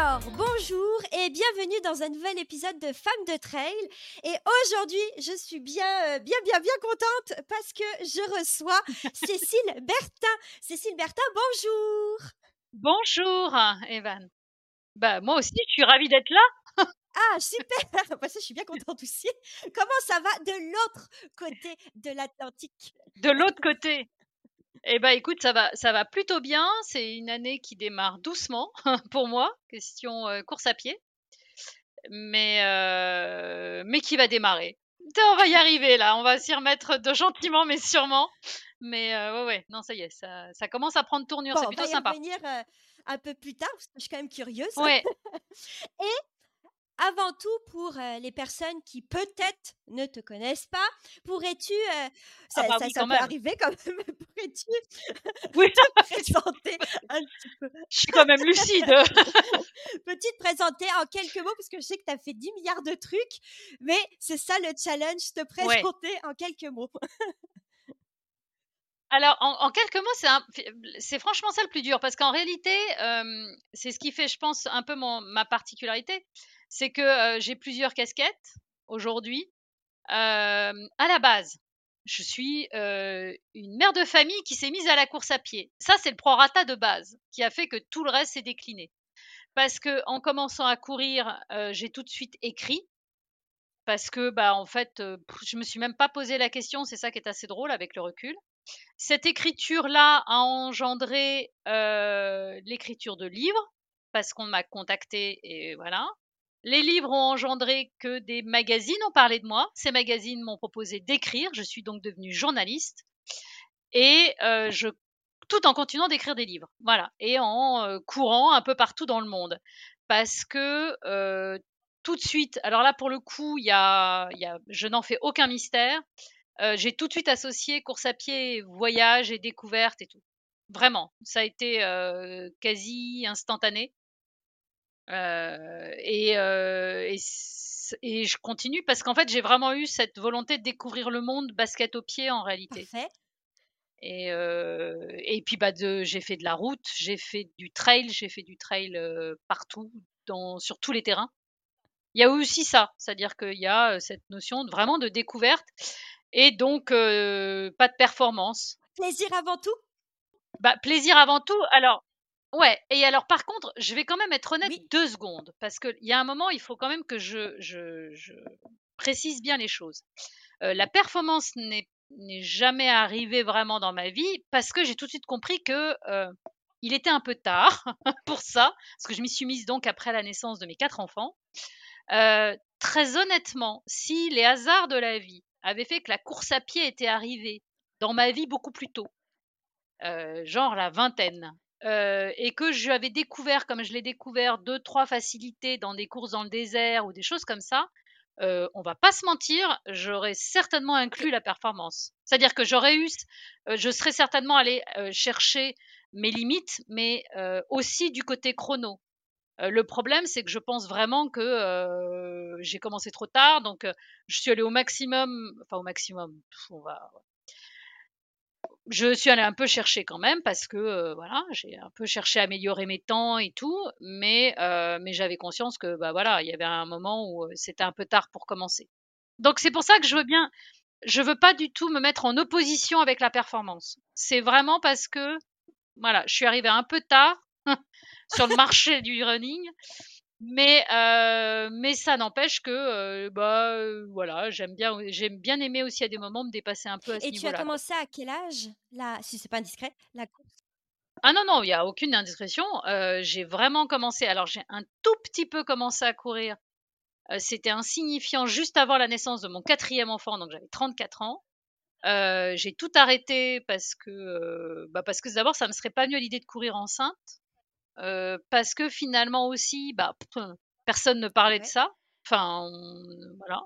Alors, bonjour et bienvenue dans un nouvel épisode de Femmes de Trail. Et aujourd'hui, je suis bien, euh, bien, bien, bien contente parce que je reçois Cécile Bertin. Cécile Bertin, bonjour. Bonjour, Evan. Bah, moi aussi, je suis ravie d'être là. Ah, super bah, ça, Je suis bien contente aussi. Comment ça va de l'autre côté de l'Atlantique? De l'autre côté eh ben écoute, ça va, ça va plutôt bien. C'est une année qui démarre doucement pour moi, question euh, course à pied, mais euh, mais qui va démarrer. On va y arriver là, on va s'y remettre de gentiment mais sûrement. Mais euh, ouais ouais, non ça y est, ça, ça commence à prendre tournure, c'est plutôt on va y sympa. revenir un peu plus tard parce que je suis quand même curieuse. Ouais. Et avant tout, pour les personnes qui peut-être ne te connaissent pas, pourrais-tu, ça, Ah bah ça, oui, ça quand peut même. arriver quand même, pourrais-tu Oui, te présenter un petit peu? Je suis quand même lucide. Peux-tu te présenter en quelques mots, parce que je sais que tu as fait 10 milliards de trucs, mais c'est ça le challenge, te Ouais. présenter en quelques mots. Alors, en, en quelques mots, c'est franchement ça le plus dur, parce qu'en réalité, euh, c'est ce qui fait, je pense, un peu mon, ma particularité, c'est que j'ai plusieurs casquettes aujourd'hui. À la base, je suis une mère de famille qui s'est mise à la course à pied. Ça, c'est le prorata de base, qui a fait que tout le reste s'est décliné. Parce que en commençant à courir, j'ai tout de suite écrit. Parce que, bah, en fait, je me suis même pas posé la question. C'est ça qui est assez drôle avec le recul. Cette écriture-là a engendré l'écriture de livres, parce qu'on m'a contacté et voilà. Les livres ont engendré que des magazines ont parlé de moi. Ces magazines m'ont proposé d'écrire. Je suis donc devenue journaliste et euh, je tout en continuant d'écrire des livres. Voilà, et en euh, courant un peu partout dans le monde, parce que euh, tout de suite. Alors là, pour le coup, il y y a, je n'en fais aucun mystère. J'ai tout de suite associé course à pied, voyage et découverte et tout. Vraiment, ça a été quasi instantané. Euh, et, euh, et, je continue parce qu'en fait, j'ai vraiment eu cette volonté de découvrir le monde basket au pied en réalité. Parfait. Et, euh, et puis bah j'ai fait de la route, j'ai fait du trail, j'ai fait du trail euh, partout, dans, sur tous les terrains. Il y a aussi ça, c'est-à-dire qu'il y a cette notion de, vraiment de découverte et donc euh, pas de performance. Plaisir avant tout? Bah, plaisir avant tout. Alors, ouais. Et alors, par contre, je vais quand même être honnête Oui. deux secondes parce qu'il y a un moment, il faut quand même que je, je, je précise bien les choses. Euh, la performance n'est n'est jamais arrivée vraiment dans ma vie parce que j'ai tout de suite compris que euh, il était un peu tard pour ça, parce que je m'y suis mise donc après la naissance de mes quatre enfants. Euh, très honnêtement, si les hasards de la vie avaient fait que la course à pied était arrivée dans ma vie beaucoup plus tôt, euh, genre la vingtaine, euh, et que je avais découvert, comme je l'ai découvert, deux, trois facilités dans des courses dans le désert ou des choses comme ça, euh, on va pas se mentir, j'aurais certainement inclus la performance. C'est-à-dire que j'aurais eu, euh, je serais certainement allé euh, chercher mes limites, mais euh, aussi du côté chrono. Euh, le problème, c'est que je pense vraiment que j'ai commencé trop tard, donc je suis allée au maximum, enfin au maximum, on va, je suis allée un peu chercher quand même parce que euh, voilà, j'ai un peu cherché à améliorer mes temps et tout, mais euh, mais j'avais conscience que bah voilà, il y avait un moment où euh, c'était un peu tard pour commencer. Donc c'est pour ça que je veux bien, je veux pas du tout me mettre en opposition avec la performance. C'est vraiment parce que voilà, je suis arrivée un peu tard sur le marché du running, mais euh, mais ça n'empêche que euh, bah euh, voilà, j'aime bien j'aime bien aimer aussi à des moments me dépasser un peu à ce Et tu as niveau-là. quoi. commencé à quel âge là, si c'est pas indiscret, la course? Ah non, non, il y a aucune indiscrétion. Euh, j'ai vraiment commencé. Alors, j'ai un tout petit peu commencé à courir. Euh, C'était insignifiant juste avant la naissance de mon quatrième enfant, donc j'avais 34 ans. Euh, j'ai tout arrêté parce que, euh, bah parce que d'abord, ça me serait pas venu à l'idée de courir enceinte. Euh, parce que finalement aussi, bah, pff, personne ne parlait de ça. Enfin, voilà.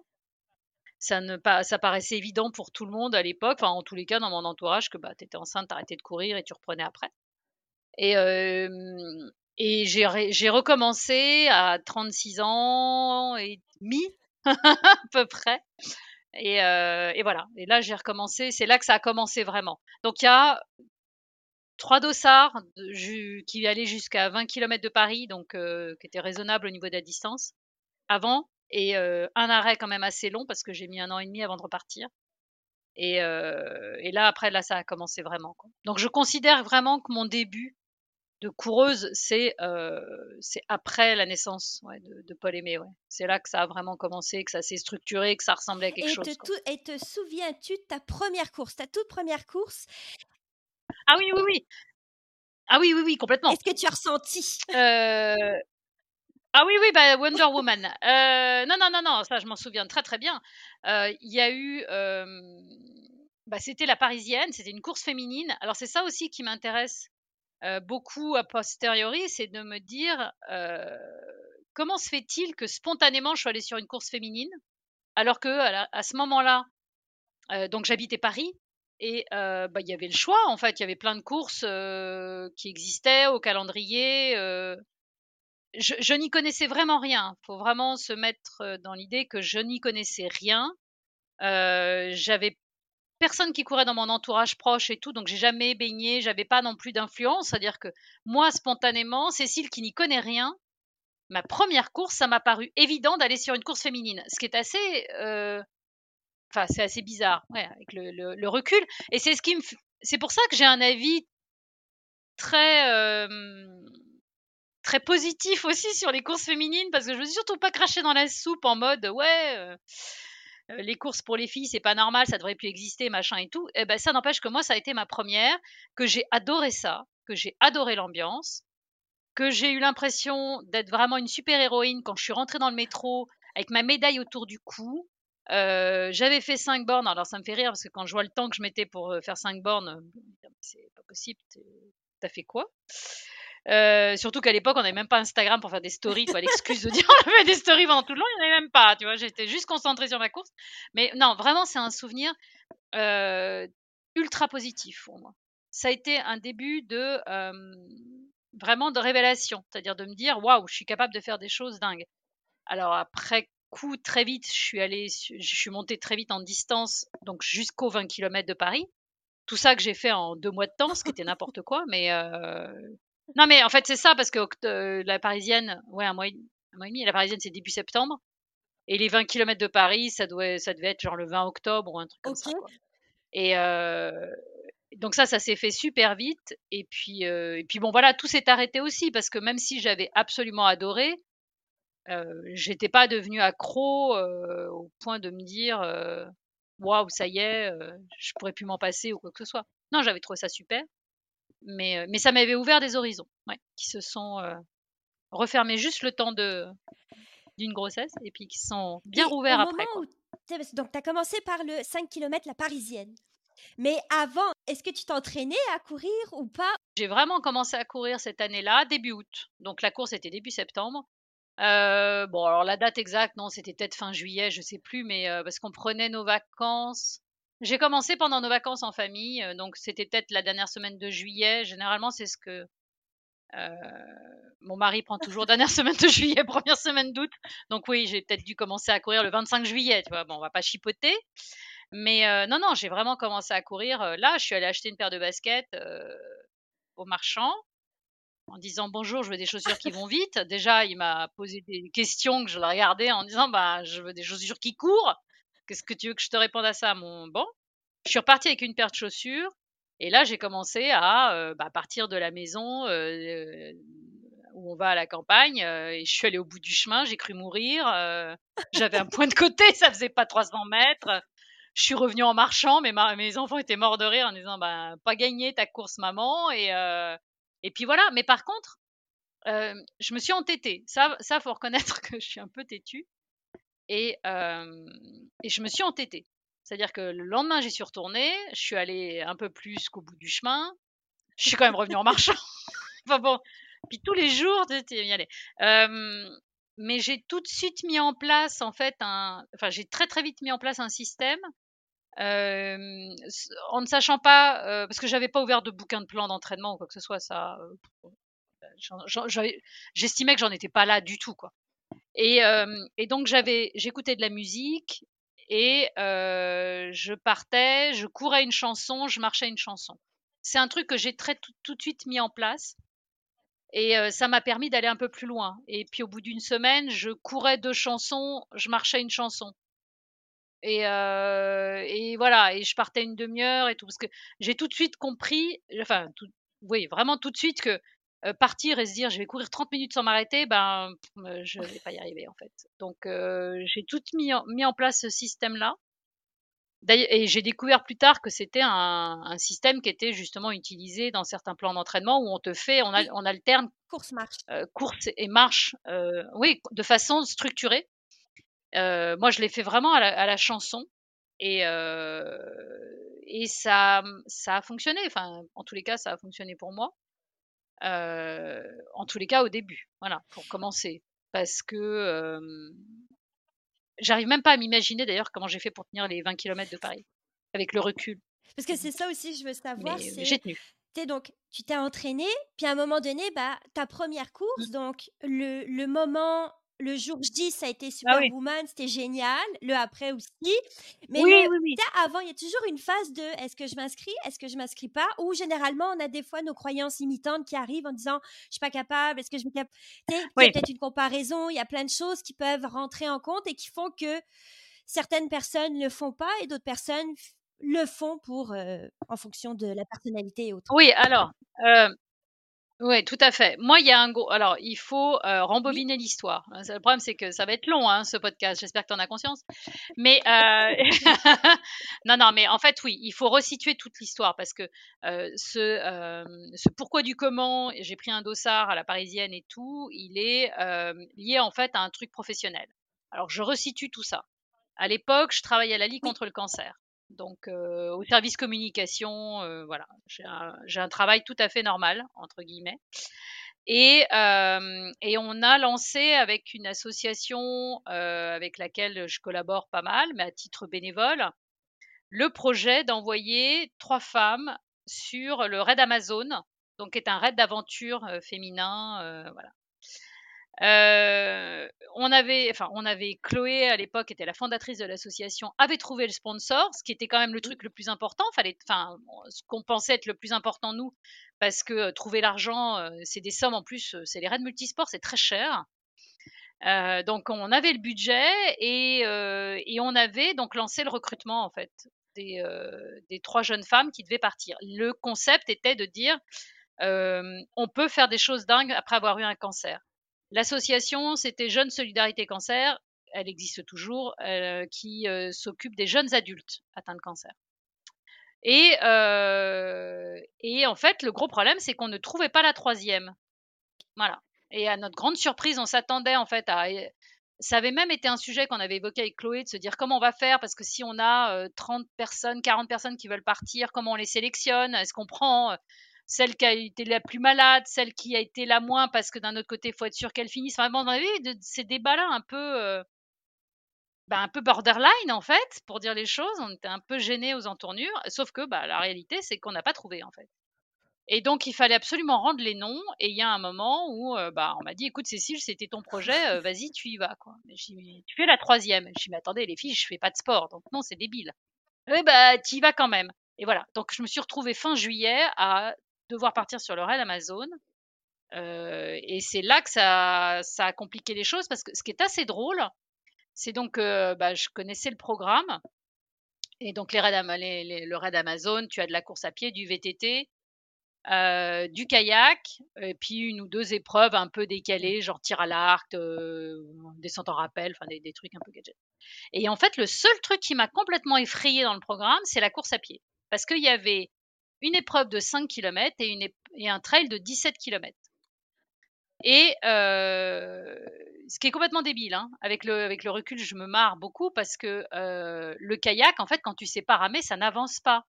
Ça, ne, pas, ça paraissait évident pour tout le monde à l'époque, enfin, en tous les cas dans mon entourage, que bah, tu étais enceinte, t'arrêtais de courir et tu reprenais après. Et, et j'ai recommencé à 36 ans et demi, à peu près. Et, et, voilà. Et là, j'ai recommencé. C'est là que ça a commencé vraiment. Donc, il y a trois dossards qui allaient jusqu'à 20 km de Paris, donc qui étaient raisonnables au niveau de la distance avant, et un arrêt quand même assez long parce que j'ai mis un an et demi avant de repartir. Et, et là, après, là, ça a commencé vraiment. Quoi. Donc, je considère vraiment que mon début de coureuse, c'est c'est après la naissance de, Paul Aimé. Ouais. C'est là que ça a vraiment commencé, que ça s'est structuré, que ça ressemblait à quelque chose. et te souviens-tu de ta première course, ta toute première course? Ah oui, oui, oui. Ah oui, oui, oui, complètement. Est-ce que tu as ressenti? Ah oui, oui, bah, Wonder Woman. non, non, non, non, ça je m'en souviens très très bien. Il y a eu... Bah, c'était la parisienne, c'était une course féminine. Alors c'est ça aussi qui m'intéresse beaucoup a posteriori, c'est de me dire comment se fait-il que spontanément je suis allée sur une course féminine alors que à, ce moment-là, donc j'habitais Paris et bah, il y avait le choix en fait, il y avait plein de courses qui existaient au calendrier. je, je n'y connaissais vraiment rien. Il faut vraiment se mettre dans l'idée que je n'y connaissais rien. j'avais personne qui courait dans mon entourage proche et tout, donc j'ai jamais baigné, j'avais pas non plus d'influence. C'est-à-dire que moi, spontanément, Cécile qui n'y connaît rien, ma première course, ça m'a paru évident d'aller sur une course féminine, ce qui est assez, euh, enfin, c'est assez bizarre, avec le, recul. Et c'est ce qui me, c'est pour ça que j'ai un avis très très positif aussi sur les courses féminines parce que je veux surtout pas cracher dans la soupe en mode ouais. Euh, euh, les courses pour les filles, c'est pas normal, ça devrait plus exister, machin et tout. Et eh ben, ça n'empêche que moi, ça a été ma première, que j'ai adoré ça, que j'ai adoré l'ambiance, que j'ai eu l'impression d'être vraiment une super héroïne quand je suis rentrée dans le métro avec ma médaille autour du cou. Euh, j'avais fait 5 bornes, alors ça me fait rire parce que quand je vois le temps que je mettais pour euh, faire 5 bornes, c'est pas possible, t'as fait quoi? Euh, surtout qu'à l'époque, on n'avait même pas Instagram pour faire des stories. L'excuse de dire on avait des stories pendant tout le long, il n'y en avait même pas. Tu vois, j'étais juste concentrée sur ma course. Mais non, vraiment, c'est un souvenir euh, ultra positif pour moi. Ça a été un début de euh, vraiment de révélation, c'est-à-dire de me dire waouh, je suis capable de faire des choses dingues. Alors après coup, très vite, je suis allée, je suis montée très vite en distance, donc jusqu'aux 20 km de Paris. Tout ça que j'ai fait en deux mois de temps, ce qui était n'importe quoi, mais non, mais en fait, c'est ça, parce que euh, la parisienne, ouais, un mois, et, un mois et demi, la parisienne, c'est début septembre. Et les 20 km de Paris, ça, doit, ça devait être genre le 20 octobre ou un truc comme ça. Quoi. Et euh, donc, ça, ça s'est fait super vite. Et puis, euh, et puis, bon, voilà, tout s'est arrêté aussi, parce que même si j'avais absolument adoré, euh, j'étais pas devenue accro au point de me dire waouh, ça y est, je pourrais plus m'en passer ou quoi que ce soit. Non, j'avais trouvé ça super. Mais, mais ça m'avait ouvert des horizons ouais, qui se sont refermés juste le temps de d'une grossesse et puis qui sont bien rouverts après. donc, tu as commencé par le 5 km la parisienne. Mais avant, est-ce que tu t'entraînais à courir ou pas? J'ai vraiment commencé à courir cette année-là, début août. Donc la course était début septembre. Euh, bon, alors la date exacte, non, c'était peut-être fin juillet, je sais plus, mais parce qu'on prenait nos vacances j'ai commencé pendant nos vacances en famille, euh, donc c'était peut-être la dernière semaine de juillet. Généralement, c'est ce que euh, mon mari prend toujours dernière semaine de juillet, première semaine d'août. Donc oui, j'ai peut-être dû commencer à courir le 25 juillet. Tu vois, bon, on va pas chipoter. Mais euh, non, non, j'ai vraiment commencé à courir. Là, je suis allée acheter une paire de baskets au marchand en disant bonjour, je veux des chaussures qui vont vite. Déjà, il m'a posé des questions que je le regardais en disant bah, je veux des chaussures qui courent. Qu'est-ce que tu veux que je te réponde à ça? Mon bon Je suis repartie avec une paire de chaussures et là j'ai commencé à euh, bah, partir de la maison euh, où on va à la campagne et je suis allée au bout du chemin, j'ai cru mourir. J'avais un point de côté, ça faisait pas 300 mètres. Je suis revenue en marchant, mais mes enfants étaient morts de rire en disant bah, pas gagné ta course maman et et puis voilà. Mais par contre, je me suis entêtée. Ça, ça faut reconnaître que je suis un peu têtue. Et, et je me suis entêtée. C'est-à-dire que le lendemain, j'y suis retournée, je suis allée un peu plus qu'au bout du chemin. Je suis quand même revenue en marchant. enfin bon, puis tous les jours, y aller. mais j'ai tout de suite mis en place en fait un, enfin j'ai très très vite mis en place un système euh, en ne sachant pas, euh, parce que j'avais pas ouvert de bouquin de plan d'entraînement ou quoi que ce soit, ça, euh, j'estimais que j'en étais pas là du tout, quoi. Et, et donc j'avais, j'écoutais de la musique et je partais, je courais une chanson, je marchais une chanson. C'est un truc que j'ai très tout, de suite mis en place. Et ça m'a permis d'aller un peu plus loin. Et puis au bout d'une semaine, je courais deux chansons, je marchais une chanson. Et, et voilà, et je partais une demi-heure et tout, parce que j'ai tout de suite compris, enfin, tout, oui, vraiment tout de suite que partir et se dire je vais courir 30 minutes sans m'arrêter, ben je vais pas y arriver en fait. Donc j'ai tout mis en, mis en place ce système-là. Et j'ai découvert plus tard que c'était un, un, système qui était justement utilisé dans certains plans d'entraînement où on te fait, on, a, on alterne course marche, course et marche, oui, de façon structurée. Euh, moi, je l'ai fait vraiment à la, chanson et, euh, et ça, ça a fonctionné. Enfin, en tous les cas, ça a fonctionné pour moi. Euh, en tous les cas, au début, voilà, pour commencer, parce que j'arrive même pas à m'imaginer d'ailleurs comment j'ai fait pour tenir les 20 km de Paris avec le recul. Parce que c'est ça aussi, je veux savoir. J'ai tenu. donc, tu t'es entraîné, puis à un moment donné, bah, ta première course, mmh. donc le, le moment le jour J, ça a été ah Superwoman, c'était génial. Le après aussi. Mais oui, oui, avant, il y a toujours une phase de est-ce que je m'inscris, est-ce que je m'inscris pas Ou généralement, on a des fois nos croyances imitantes qui arrivent en disant je suis pas capable, est-ce que je me capable Il y a peut-être une comparaison, il y a plein de choses qui peuvent rentrer en compte et qui font que certaines personnes ne le font pas et d'autres personnes le font pour euh, en fonction de la personnalité et autres. Oui, alors, euh, oui, tout à fait. Moi, il y a un gros. Alors, il faut euh, rembobiner l'histoire. Hein, le problème, c'est que ça va être long, hein, ce podcast. J'espère que tu en as conscience. Mais euh, non, non, mais en fait, oui, il faut resituer toute l'histoire parce que euh, ce, ce pourquoi du comment, j'ai pris un dossard à la parisienne et tout, il est lié en fait à un truc professionnel. Alors, je resitue tout ça. À l'époque, je travaillais à la Ligue contre le cancer. Donc, euh, au service communication, euh, voilà, j'ai un, travail tout à fait normal, entre guillemets. Et, euh, on a lancé avec une association avec laquelle je collabore pas mal, mais à titre bénévole, le projet d'envoyer trois femmes sur le raid Amazon, donc qui est un raid d'aventure féminin, voilà, euh, on avait, enfin, on avait Chloé à l'époque, était la fondatrice de l'association, avait trouvé le sponsor, ce qui était quand même le mmh. truc le plus important. Fallait, enfin, ce qu'on pensait être le plus important nous, parce que euh, trouver l'argent, euh, c'est des sommes en plus, c'est les raids multisports, c'est très cher. donc on avait le budget et, et, on avait donc lancé le recrutement en fait des, des, trois jeunes femmes qui devaient partir. Le concept était de dire on peut faire des choses dingues après avoir eu un cancer. L'association, c'était Jeunes Solidarité Cancer, elle existe toujours, euh, qui euh, s'occupe des jeunes adultes atteints de cancer. Et, euh, et en fait, le gros problème, c'est qu'on ne trouvait pas la troisième. Voilà. Et à notre grande surprise, on s'attendait en fait à. Ça avait même été un sujet qu'on avait évoqué avec Chloé, de se dire comment on va faire, parce que si on a 30 personnes, 40 personnes qui veulent partir, comment on les sélectionne Est-ce qu'on prend celle qui a été la plus malade, celle qui a été la moins parce que d'un autre côté, il faut être sûr qu'elle finisse. Enfin, on avait de, ces débats-là un peu, euh, bah, un peu borderline en fait, pour dire les choses. On était un peu gênés aux entournures, sauf que bah, la réalité, c'est qu'on n'a pas trouvé en fait. Et donc, il fallait absolument rendre les noms. Et il y a un moment où euh, bah, on m'a dit, écoute Cécile, c'était ton projet, euh, vas-y, tu y vas. Quoi. tu fais la troisième. Je dis, mais attendez, les filles, je fais pas de sport, donc non, c'est débile. Eh bah, tu y vas quand même. Et voilà. Donc, je me suis retrouvée fin juillet à devoir partir sur le raid Amazon. Euh, et c'est là que ça, ça, a compliqué les choses parce que ce qui est assez drôle, c'est donc euh, bah, je connaissais le programme et donc les raids, les, le raid Amazon, tu as de la course à pied, du VTT, euh, du kayak, et puis une ou deux épreuves un peu décalées, genre tir à l'arc, descente en rappel, enfin des, des, trucs un peu gadget. Et en fait, le seul truc qui m'a complètement effrayé dans le programme, c'est la course à pied, parce qu'il y avait une épreuve de 5 km et, une et un trail de 17 km. Et euh, ce qui est complètement débile, hein. avec, le, avec le recul, je me marre beaucoup parce que euh, le kayak, en fait, quand tu sais pas ramer, ça n'avance pas.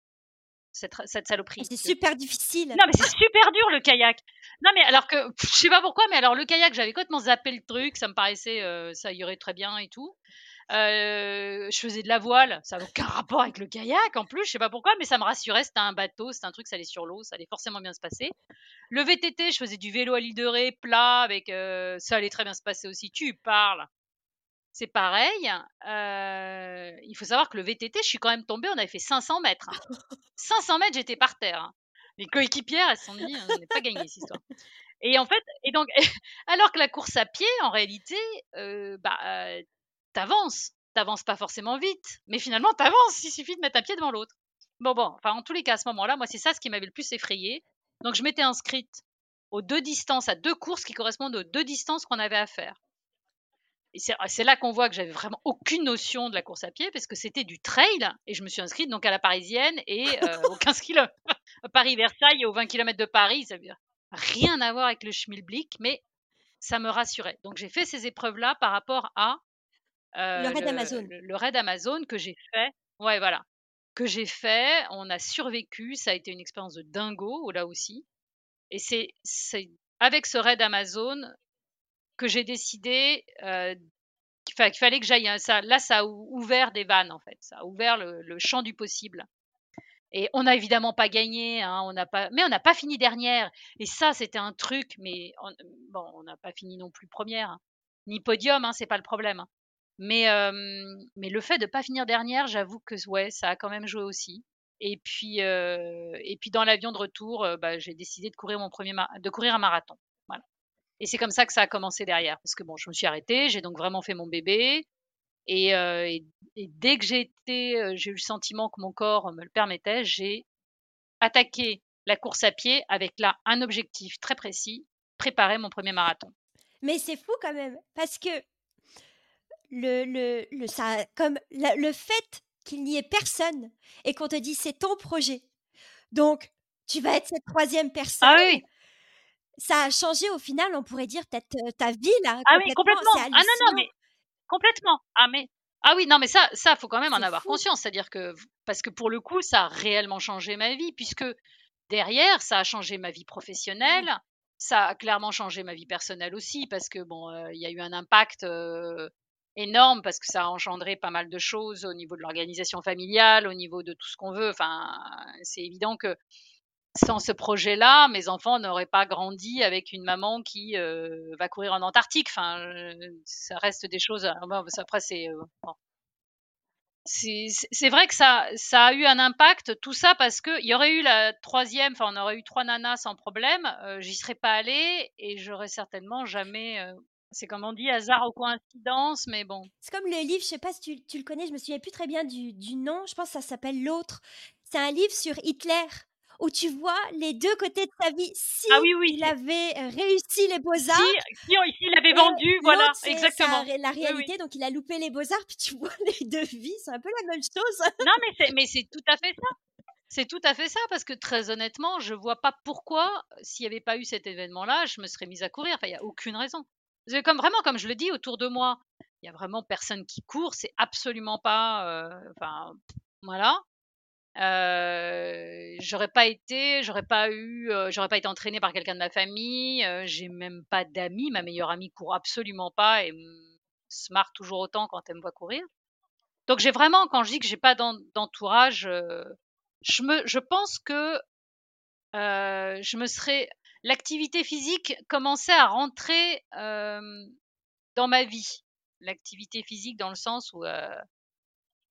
cette, cette saloperie. C'est super difficile. Non, mais c'est super dur le kayak. Non, mais alors que je sais pas pourquoi, mais alors le kayak, j'avais complètement zappé le truc, ça me paraissait, euh, ça irait très bien et tout. Euh, je faisais de la voile, ça n'a aucun rapport avec le kayak en plus, je sais pas pourquoi, mais ça me rassurait, c'était un bateau, c'était un truc, ça allait sur l'eau, ça allait forcément bien se passer. Le VTT, je faisais du vélo à l'île de Ré, plat, avec, euh, ça allait très bien se passer aussi. Tu parles. C'est pareil. Euh, il faut savoir que le VTT, je suis quand même tombée, on avait fait 500 mètres. 500 mètres, j'étais par terre. Hein. Les coéquipières, elles se sont dit, on n'est pas gagné cette histoire. Et en fait, et donc, alors que la course à pied, en réalité, bah, t'avances. T'avances pas forcément vite, mais finalement t'avances. Il suffit de mettre un pied devant l'autre. Bon, bon, enfin, en tous les cas, à ce moment-là, moi, c'est ça ce qui m'avait le plus effrayé. Donc, je m'étais inscrite aux deux distances, à deux courses qui correspondent aux deux distances qu'on avait à faire. Et c'est là qu'on voit que j'avais vraiment aucune notion de la course à pied, parce que c'était du trail, et je me suis inscrite donc à la parisienne et euh, aux 15 km. Paris-Versailles et aux 20 km de Paris, ça veut dire rien à voir avec le schmilblick, mais ça me rassurait. Donc j'ai fait ces épreuves-là par rapport à le raid Amazon. Le, raid Amazon que j'ai fait. Ouais, voilà. Que j'ai fait. On a survécu. Ça a été une expérience de dingo, là aussi. Et c'est avec ce raid Amazon que j'ai décidé qu'il fallait que j'aille. Ça, là, ça a ouvert des vannes, en fait. Ça a ouvert le, champ du possible. Et on n'a évidemment pas gagné, hein, on n'a pas, mais on n'a pas fini dernière. Et ça, c'était un truc, mais bon, on n'a pas fini non plus première, hein. ni podium, hein, c'est pas le problème. Mais, le fait de pas finir dernière, j'avoue que ouais, ça a quand même joué aussi. Et puis, et puis dans l'avion de retour, bah, j'ai décidé de courir mon premier de courir un marathon. Voilà. Et c'est comme ça que ça a commencé derrière, parce que bon, je me suis arrêtée, j'ai donc vraiment fait mon bébé. Et, dès que j'ai j'ai eu le sentiment que mon corps me le permettait, j'ai attaqué la course à pied avec là un objectif très précis, préparer mon premier marathon. Mais c'est fou quand même, parce que le, le, le, ça, comme le fait qu'il n'y ait personne et qu'on te dise c'est ton projet. Donc, tu vas être cette troisième ah personne. Ah oui. Ça a changé au final, on pourrait dire peut-être ta vie là. Ah oui, complètement. Ah non, non, mais complètement. Ah mais ah oui, non, mais ça, ça faut quand même en avoir conscience. C'est-à-dire que parce que pour le coup, ça a réellement changé ma vie, puisque derrière, ça a changé ma vie mmh. professionnelle. Ça a clairement changé ma vie personnelle aussi, parce que bon, il y a eu un impact énorme parce que ça a engendré pas mal de choses au niveau de l'organisation familiale, au niveau de tout ce qu'on veut. Enfin, c'est évident que sans ce projet-là, mes enfants n'auraient pas grandi avec une maman qui euh, va courir en Antarctique. Enfin, euh, ça reste des choses. après, c'est euh, c'est vrai que ça, ça a eu un impact, tout ça, parce qu'il y aurait eu la troisième, enfin, on aurait eu trois nanas sans problème, j'y serais pas allée et j'aurais certainement jamais c'est comme on dit, hasard ou coïncidence, mais bon. C'est comme le livre, je sais pas si tu, tu, le connais, je me souviens plus très bien du, du nom, je pense que ça s'appelle L'autre. C'est un livre sur Hitler où tu vois les deux côtés de sa vie. Si ah oui, oui. il avait réussi les beaux-arts. Si, si, il avait vendu, voilà, exactement. la réalité, donc il a loupé les beaux-arts, puis tu vois les deux vies, c'est un peu la même chose. non, mais c'est, mais c'est tout à fait ça. C'est tout à fait ça, parce que très honnêtement, je vois pas pourquoi, s'il n'y avait pas eu cet événement-là, je me serais mise à courir. Enfin, il n'y a aucune raison. Comme vraiment, comme je le dis autour de moi, il y a vraiment personne qui court. C'est absolument pas. Euh, enfin, voilà. Euh, j'aurais pas été, j'aurais pas eu, euh, j'aurais pas été entraînée par quelqu'un de ma famille. j'ai même pas d'amis. Ma meilleure amie court absolument pas et se marre toujours autant quand elle me voit courir. Donc j'ai vraiment, quand je dis que j'ai pas d'entourage, je me, je pense que je me serais l'activité physique commençait à rentrer dans ma vie. L'activité physique dans le sens où,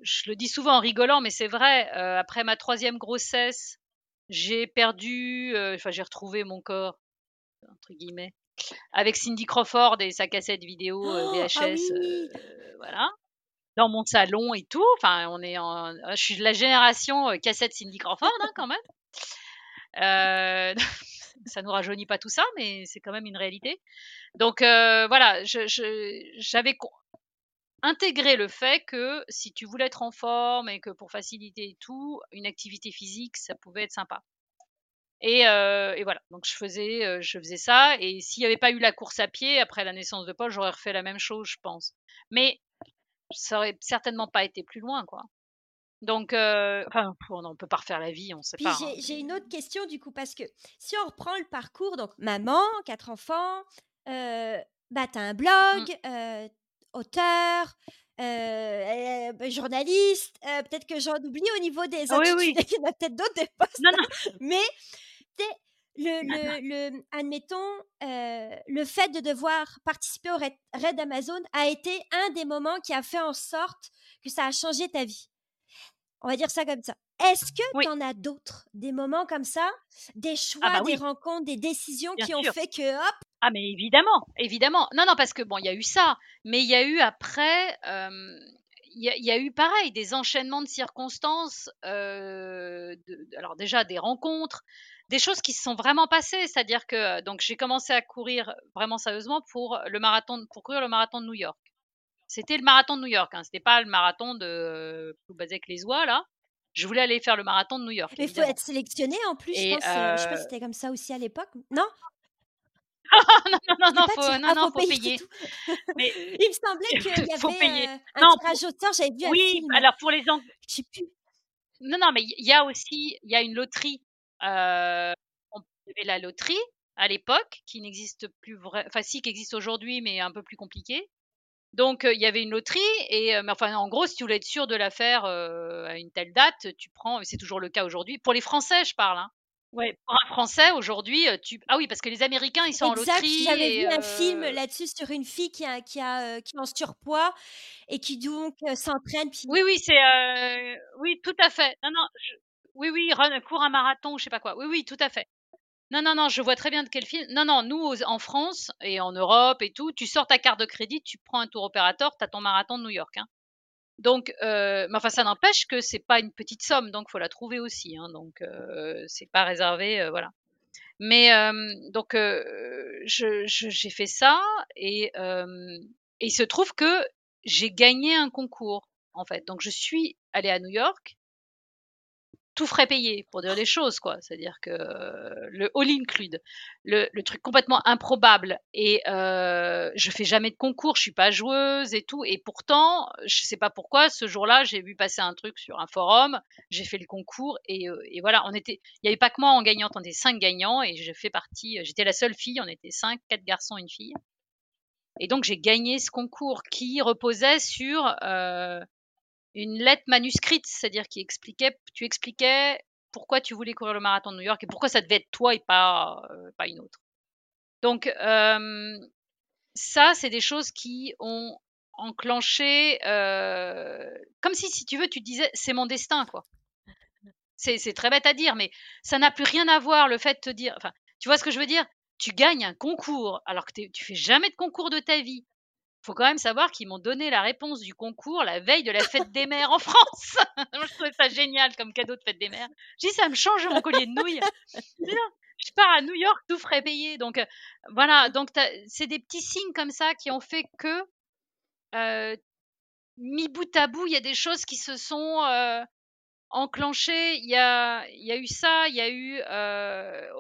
je le dis souvent en rigolant, mais c'est vrai, après ma troisième grossesse, j'ai perdu, enfin j'ai retrouvé mon corps, entre guillemets, avec Cindy Crawford et sa cassette vidéo VHS, oh, ah voilà, dans mon salon et tout. Enfin, on est en, je suis de la génération cassette Cindy Crawford hein, quand même. Euh, ça nous rajeunit pas tout ça, mais c'est quand même une réalité. Donc euh, voilà, j'avais intégré le fait que si tu voulais être en forme et que pour faciliter et tout, une activité physique, ça pouvait être sympa. Et, euh, voilà, donc je faisais, euh, je faisais ça. Et s'il n'y avait pas eu la course à pied après la naissance de Paul, j'aurais refait la même chose, je pense. Mais ça aurait certainement pas été plus loin, quoi. Donc, enfin, on ne peut pas refaire la vie, on sait Puis pas. j'ai hein, j'ai une autre question du coup, parce que si on reprend le parcours, donc maman, quatre enfants, euh, bah t'as un Mm. blog, euh, auteur, euh, euh, journaliste, euh, peut-être que j'en oublie au niveau des Ah oui, intitulés, oui. il y en a peut-être d'autres des postes, Non, non. mais sais, le, le, le, admettons, euh, le fait de devoir participer au raid, raid Amazon a été un des moments qui a fait en sorte que ça a changé ta vie. On va dire ça comme ça. Est-ce que Oui. tu en as d'autres, des moments comme ça, des choix, bah des rencontres, des décisions Bien qui ont fait que, hop, Ah mais évidemment, évidemment. Non, non, parce que bon, il y a eu ça, mais il y a eu après, euh, il y, a- il y a eu pareil, des enchaînements de circonstances, euh, de- alors déjà des rencontres, des choses qui se sont vraiment passées, c'est-à-dire que donc j'ai commencé à courir vraiment sérieusement pour le marathon, pour courir le marathon de New York. C'était le marathon de New York, hein, c'était pas le marathon de Bazek les oies là. Je voulais aller faire le marathon de New York. mais il faut être sélectionné en plus, je pense. euh, je sais pas euh, si c'était comme ça aussi à l'époque. Non? Non, non, non, faut, non, ah, non, faut faut payer. Mais Il me semblait qu'il y faut avait payer. euh, un Non, tirage au sort, j'avais vu un Oui, film. alors pour les Ang- Je sais plus. non, non, mais il y a aussi, il y a une loterie. Euh, on avait la loterie à l'époque qui n'existe plus vrai, enfin si qui existe aujourd'hui, mais un peu plus compliqué. Donc il y avait une loterie et mais enfin en gros si tu voulais être sûr de la faire à une telle date, tu prends. et C'est toujours le cas aujourd'hui. Pour les Français, je parle. Hein. Ouais, pour un Français aujourd'hui, tu ah oui parce que les Américains ils sont en loterie j'avais vu un film là-dessus sur une fille qui, a, qui, a, qui est en surpoids et qui donc s'entraîne. Puis... Oui, oui, c'est euh, oui, tout à fait. Non, non, je- oui, oui, run, cours un marathon ou je sais pas quoi. Oui, oui, tout à fait. Non, non, non, je vois très bien de quel film. Non, non, nous en France et en Europe et tout, tu sors ta carte de crédit, tu prends un tour opérateur, t'as ton marathon de New York. Hein. Donc, euh, mais enfin, ça n'empêche que c'est pas une petite somme, donc faut la trouver aussi. Hein, donc, euh, c'est pas réservé, euh, voilà. Mais euh, donc, j'ai fait ça et il se trouve que j'ai gagné un concours, en fait. Donc, je suis allée à New York, tout frais payé, pour dire les choses, quoi. C'est-à-dire que le all include, le, le truc complètement improbable. Et euh, je fais jamais de concours, je suis pas joueuse et tout. Et pourtant, je sais pas pourquoi, ce jour-là, j'ai vu passer un truc sur un forum, j'ai fait le concours et, euh, et voilà, on était, il y avait pas que moi en gagnante, on était cinq gagnants et j'ai fait partie, j'étais la seule fille, on était cinq, quatre garçons, une fille. Et donc j'ai gagné ce concours qui reposait sur euh, une lettre manuscrite, c'est-à-dire qui expliquait, tu expliquais pourquoi tu voulais courir le marathon de New York et pourquoi ça devait être toi et pas, euh, pas une autre. Donc ça, c'est des choses qui ont enclenché, euh, comme si, si tu veux, tu disais, c'est mon destin, quoi. C'est très bête à dire, mais ça n'a plus rien à voir le fait de te dire, enfin, tu vois ce que je veux dire? Tu gagnes un concours alors que tu fais jamais de concours de ta vie faut quand même savoir qu'ils m'ont donné la réponse du concours la veille de la fête des mères en France. Je trouvais ça génial comme cadeau de fête des mères. Je dis, ça me change mon collier de nouilles. Je pars à New York, tout frais payé. Donc, euh, voilà. Donc, c'est des petits signes comme ça qui ont fait que, euh, mis bout à bout, il y a des choses qui se sont euh, enclenchées. Il y a, y a eu ça, il y a eu, euh,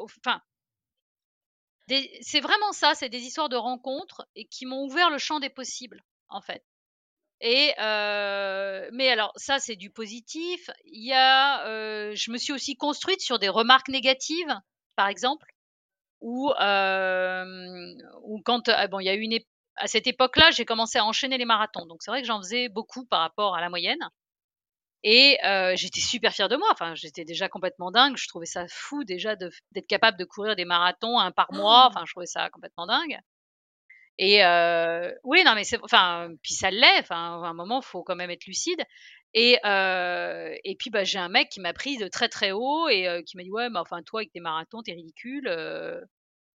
c'est vraiment ça, c'est des histoires de rencontres et qui m'ont ouvert le champ des possibles, en fait. Et euh, mais alors ça c'est du positif. Il y a, euh, je me suis aussi construite sur des remarques négatives, par exemple, ou euh, quand ah bon il y a eu une à cette époque-là j'ai commencé à enchaîner les marathons, donc c'est vrai que j'en faisais beaucoup par rapport à la moyenne. Et euh, j'étais super fière de moi. Enfin, j'étais déjà complètement dingue. Je trouvais ça fou déjà d'être capable de courir des marathons un par mois. Enfin, je trouvais ça complètement dingue. Et euh, oui, non, mais c'est, enfin, puis ça l'est. Enfin, à un moment, faut quand même être lucide. Et euh, et puis bah j'ai un mec qui m'a pris de très très haut et euh, qui m'a dit ouais, mais enfin toi avec tes marathons, t'es ridicule. Euh,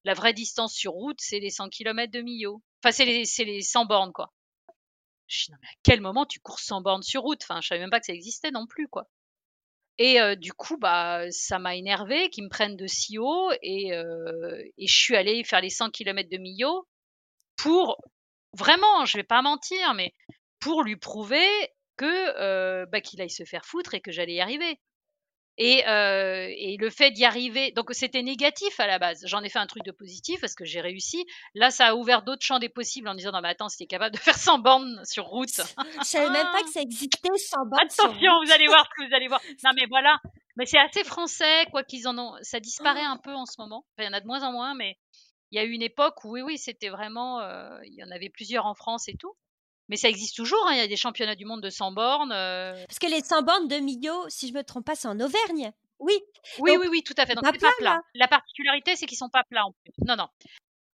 la vraie distance sur route, c'est les 100 km de Millau. Enfin, c'est les c'est les 100 bornes quoi. Je dis, non, mais à quel moment tu cours sans bornes sur route? Enfin, je savais même pas que ça existait non plus, quoi. Et du coup, bah, ça m'a énervé qu'ils me prennent de si haut et, je suis allée faire les 100 km de Millau pour, vraiment, je vais pas mentir, mais pour lui prouver que bah, qu'il aille se faire foutre et que j'allais y arriver. Et, euh, et le fait d'y arriver, donc c'était négatif à la base. J'en ai fait un truc de positif parce que j'ai réussi. Là, ça a ouvert d'autres champs des possibles en disant non mais attends, si capable de faire 100 bornes sur route. Je savais même pas que ça existait 100 bornes. Attention, vous allez voir ce que vous allez voir. Non mais voilà, mais c'est assez français quoi qu'ils en ont. Ça disparaît un peu en ce moment. Enfin, il y en a de moins en moins, mais il y a eu une époque où oui oui c'était vraiment, euh, il y en avait plusieurs en France et tout. Mais ça existe toujours, hein, il y a des championnats du monde de 100 bornes. Euh. Parce que les 100 bornes de Millau, si je me trompe pas, c'est en Auvergne. Oui. Oui, oui, oui, tout à fait. Donc, c'est pas plat. La particularité, c'est qu'ils sont pas plats en plus. Non, non.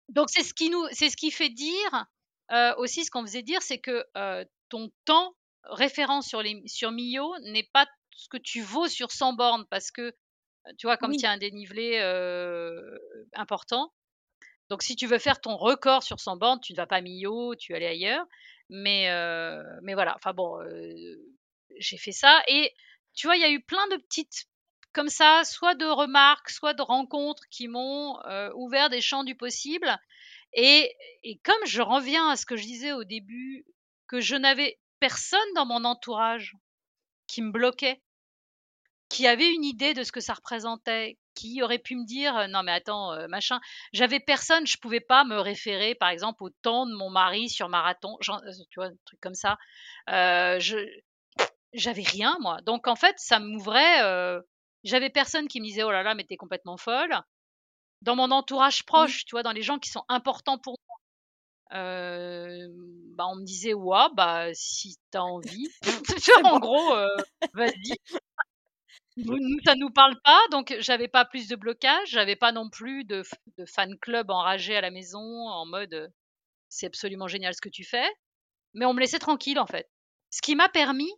Donc, c'est ce qui nous, c'est ce qui fait dire euh, aussi ce qu'on faisait dire, c'est que euh, ton temps référent sur les sur Millau n'est pas ce que tu vaux sur 100 bornes parce que tu vois, comme il y a un dénivelé important. Donc, si tu veux faire ton record sur 100 bornes, tu ne vas pas à Millau, tu vas aller ailleurs. Mais, mais voilà, enfin bon, j'ai fait ça. Et tu vois, il y a eu plein de petites comme ça, soit de remarques, soit de rencontres qui m'ont ouvert des champs du possible. Et, et, comme je reviens à ce que je disais au début, que je n'avais personne dans mon entourage qui me bloquait, qui avait une idée de ce que ça représentait, qui aurait pu me dire non mais attends machin. J'avais personne je pouvais pas me référer par exemple au temps de mon mari sur marathon genre, tu vois un truc comme ça. Je j'avais rien moi. Donc en fait ça m'ouvrait j'avais personne qui me disait oh là là mais t'es complètement folle. Dans mon entourage proche tu vois dans les gens qui sont importants pour moi. Bah on me disait ouais bah si t'as envie. En gros vas-y nous, ça nous parle pas, donc j'avais pas plus de blocage, j'avais pas non plus de, fan club enragé à la maison en mode c'est absolument génial ce que tu fais, mais on me laissait tranquille en fait. Ce qui m'a permis,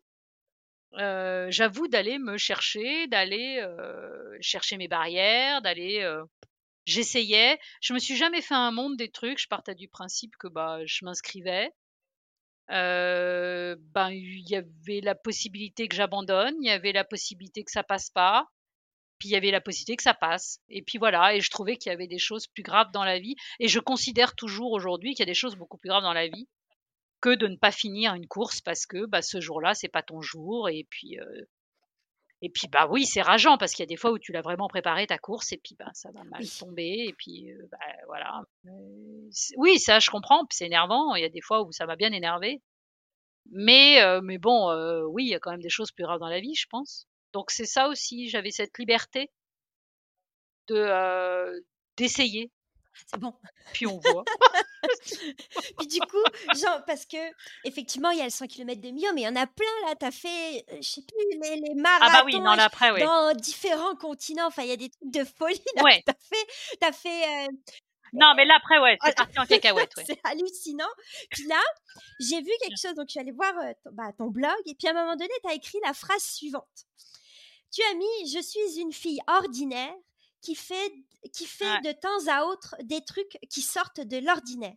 euh, j'avoue, d'aller me chercher, d'aller euh, chercher mes barrières, d'aller. Euh, j'essayais. Je me suis jamais fait un monde des trucs. Je partais du principe que bah je m'inscrivais. Euh, ben il y avait la possibilité que j'abandonne, il y avait la possibilité que ça passe pas, puis il y avait la possibilité que ça passe. Et puis voilà, et je trouvais qu'il y avait des choses plus graves dans la vie, et je considère toujours aujourd'hui qu'il y a des choses beaucoup plus graves dans la vie que de ne pas finir une course parce que bah, ce jour-là c'est pas ton jour, et puis euh, et puis bah oui c'est rageant parce qu'il y a des fois où tu l'as vraiment préparé ta course et puis bah ça va mal tomber et puis euh, bah, voilà. Oui ça je comprends c'est énervant. Il y a des fois où ça m'a bien énervé mais euh, mais bon euh, oui il y a quand même des choses plus graves dans la vie je pense. Donc c'est ça aussi j'avais cette liberté de d'essayer c'est bon. Puis on voit. Puis du coup, genre, parce que effectivement, il y a le 100 km de Millau, mais il y en a plein là. Tu as fait, je sais plus, les, les marathons ah bah oui, non, là, après, ouais. dans différents continents. Enfin, il y a des trucs de folie là. Ouais. Tu as fait. As fait non, mais là, après, ouais, c'est parti en cacahuète. Ouais. c'est hallucinant. Puis là, j'ai vu quelque chose. Donc, je suis allée voir ton, bah, ton blog. Et puis, à un moment donné, tu as écrit la phrase suivante. Tu as mis Je suis une fille ordinaire qui fait, qui fait de temps à autre des trucs qui sortent de l'ordinaire.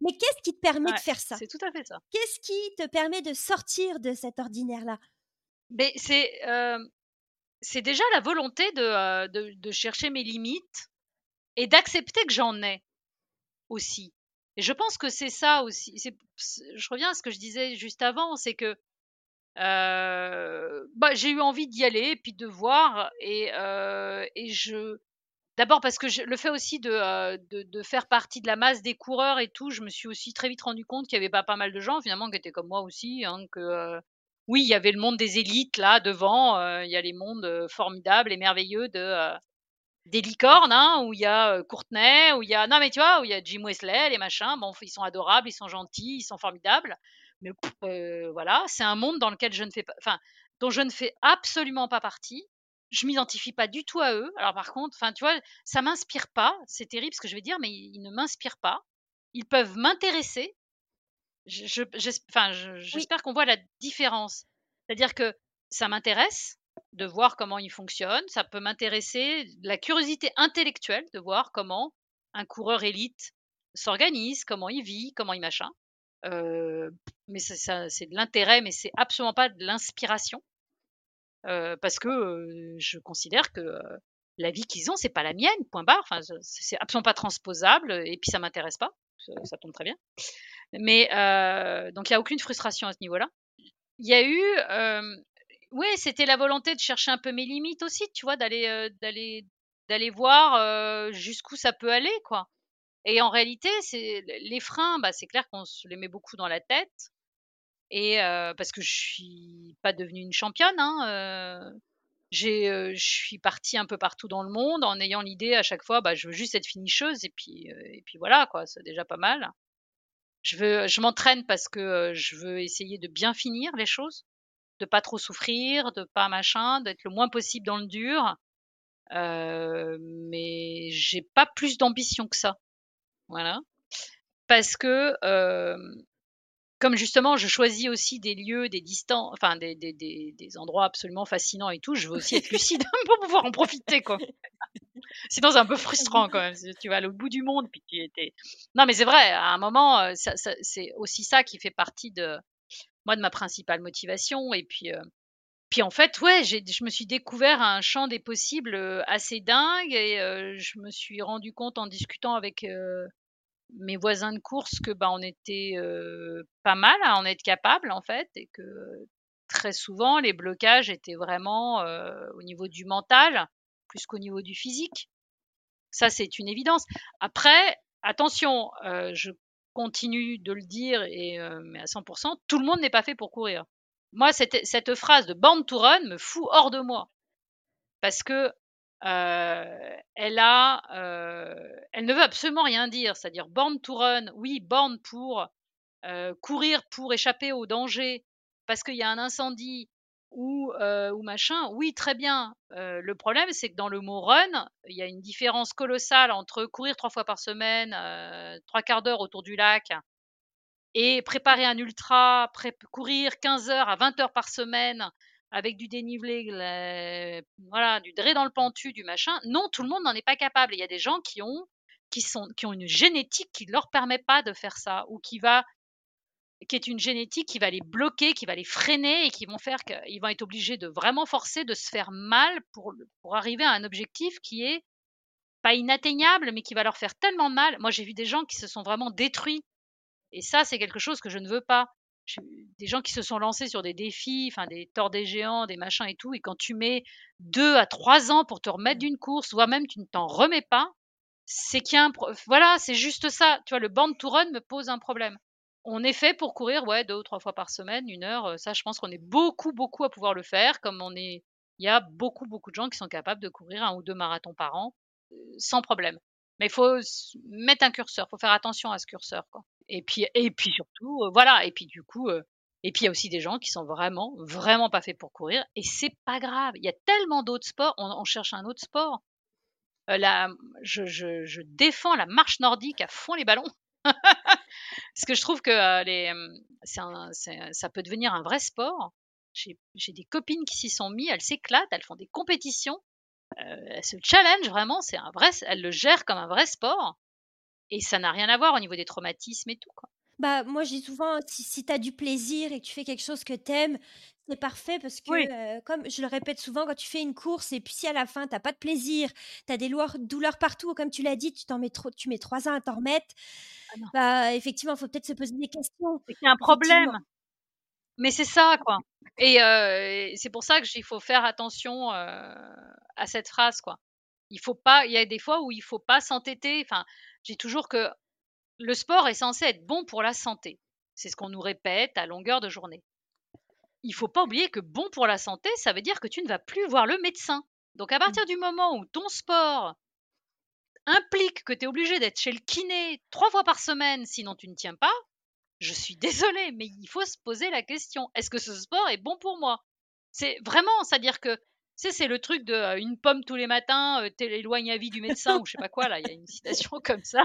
Mais qu'est-ce qui te permet de faire ça? C'est tout à fait ça. Qu'est-ce qui te permet de sortir de cet ordinaire-là? Mais c'est euh, c'est déjà la volonté de, euh, de, de, chercher mes limites et d'accepter que j'en ai aussi. Et je pense que c'est ça aussi. Je reviens à ce que je disais juste avant, c'est que euh, bah, j'ai eu envie d'y aller, puis de voir, et, et je, d'abord parce que le fait aussi de, euh, de, faire partie de la masse des coureurs et tout, je me suis aussi très vite rendu compte qu'il y avait pas pas mal de gens finalement qui étaient comme moi aussi, hein, que oui, il y avait le monde des élites là devant, il y a les mondes formidables et merveilleux de des licornes, hein, où il y a Courtenay, où il y a non mais tu vois, où il y a Jim Wesley, les machins, bon, ils sont adorables, ils sont gentils, ils sont formidables mais euh, voilà, c'est un monde dans lequel je ne fais enfin, dont je ne fais absolument pas partie. Je m'identifie pas du tout à eux. Alors par contre, enfin, tu vois, ça m'inspire pas. C'est terrible ce que je vais dire, mais ils, ne m'inspirent pas. Ils peuvent m'intéresser. Je, enfin, j'espère qu'on voit la différence. C'est-à-dire que ça m'intéresse de voir comment ils fonctionnent. Ça peut m'intéresser la curiosité intellectuelle de voir comment un coureur élite s'organise, comment il vit, comment il machin mais ça, c'est de l'intérêt, mais c'est absolument pas de l'inspiration. Parce que je considère que la vie qu'ils ont, c'est pas la mienne, point barre. Enfin, c'est absolument pas transposable, et puis ça m'intéresse pas. Ça, tombe très bien. Mais donc il y a aucune frustration à ce niveau-là. Il y a eu oui, c'était la volonté de chercher un peu mes limites aussi, tu vois, d'aller d'aller d'aller voir jusqu'où ça peut aller, quoi. Et en réalité, les freins, bah, c'est clair qu'on se les met beaucoup dans la tête. Et parce que je suis pas devenue une championne, hein, je suis partie un peu partout dans le monde en ayant l'idée à chaque fois, bah, je veux juste être finicheuse et puis et puis voilà quoi, c'est déjà pas mal. Je veux, je m'entraîne parce que je veux essayer de bien finir les choses, de pas trop souffrir, de pas machin, d'être le moins possible dans le dur. Euh, mais j'ai pas plus d'ambition que ça. Voilà. Parce que, euh, comme justement, je choisis aussi des lieux, des distances, enfin des, des, des, des, endroits absolument fascinants et tout, je veux aussi être lucide pour pouvoir en profiter, quoi. Sinon, c'est un peu frustrant quand même. Tu vas au bout du monde, puis tu étais. Non, mais c'est vrai, à un moment, euh, c'est aussi ça qui fait partie de moi de ma principale motivation. Et puis, euh, puis en fait, ouais, je me suis découvert un champ des possibles euh, assez dingue et je me suis rendu compte en discutant avec mes voisins de course que bah, on était pas mal à en être capable en fait et que très souvent les blocages étaient vraiment au niveau du mental plus qu'au niveau du physique. Ça c'est une évidence. Après, attention, je continue de le dire et mais à 100%, tout le monde n'est pas fait pour courir. Moi, cette, cette phrase de Born to Run me fout hors de moi parce que elle a, euh, elle ne veut absolument rien dire. C'est-à-dire born to run, oui, born pour euh, courir pour échapper au danger parce qu'il y a un incendie ou, ou machin. Oui, très bien. le problème, c'est que dans le mot run, il y a une différence colossale entre courir trois fois par semaine, trois quarts d'heure autour du lac et préparer un ultra, courir 15 heures à 20 heures par semaine avec du dénivelé, du dré dans le pentu, du machin. Non, tout le monde n'en est pas capable. Il y a des gens qui ont, qui une génétique qui ne leur permet pas de faire ça, ou qui va, qui est une génétique qui va les bloquer, qui va les freiner et qui vont faire qu'ils vont être obligés de vraiment forcer, de se faire mal pour, pour arriver à un objectif qui est pas inatteignable, mais qui va leur faire tellement mal. Moi, j'ai vu des gens qui se sont vraiment détruits. Et ça, c'est quelque chose que je ne veux pas des gens qui se sont lancés sur des défis, enfin des torts des géants, des machins et tout, et quand tu mets deux à trois ans pour te remettre d'une course, voire même tu ne t'en remets pas, c'est qu'il y a un voilà, c'est juste ça. Tu vois, le band to run me pose un problème. On est fait pour courir, ouais, deux ou trois fois par semaine, une heure. Euh, ça, je pense qu'on est beaucoup, beaucoup à pouvoir le faire. Comme on est, il y a beaucoup, beaucoup de gens qui sont capables de courir un ou deux marathons par an euh, sans problème. Mais il faut mettre un curseur, faut faire attention à ce curseur. Et puis, et puis surtout, voilà. Et puis du coup, et puis il y a aussi des gens qui sont vraiment, vraiment pas faits pour courir. Et c'est pas grave. Il y a tellement d'autres sports. On, cherche un autre sport. là, je, je, défends la marche nordique à fond les ballons. Parce que je trouve que les, ça peut devenir un vrai sport. J'ai des copines qui s'y sont mis, elles s'éclatent, elles font des compétitions. Elles se challenge vraiment, c'est un vrai, elles le gèrent comme un vrai sport. Et ça n'a rien à voir au niveau des traumatismes et tout. Quoi. Bah, moi, je dis souvent, si, si tu as du plaisir et que tu fais quelque chose que tu aimes, c'est parfait parce que, comme je le répète souvent, quand tu fais une course et puis si à la fin, tu n'as pas de plaisir, tu as des douleurs, partout, comme tu l'as dit, tu, t'en mets trop, tu mets trois ans à t'en remettre, ah bah, effectivement, il faut peut-être se poser des questions. C'est un problème. Mais c'est ça, quoi. Et, c'est pour ça qu'il faut faire attention à cette phrase, quoi. Il faut pas, il y a des fois où il faut pas s'entêter. Enfin, j'ai toujours que le sport est censé être bon pour la santé. C'est ce qu'on nous répète à longueur de journée. Il faut pas oublier que bon pour la santé, ça veut dire que tu ne vas plus voir le médecin. Donc à mmh. partir du moment où ton sport implique que tu es obligé d'être chez le kiné trois fois par semaine, sinon tu ne tiens pas, je suis désolée, mais il faut se poser la question, est-ce que ce sport est bon pour moi? C'est vraiment, c'est-à-dire que c'est le truc de une pomme tous les matins, t'éloignes à vie du médecin ou je sais pas quoi, là, il y a une citation comme ça.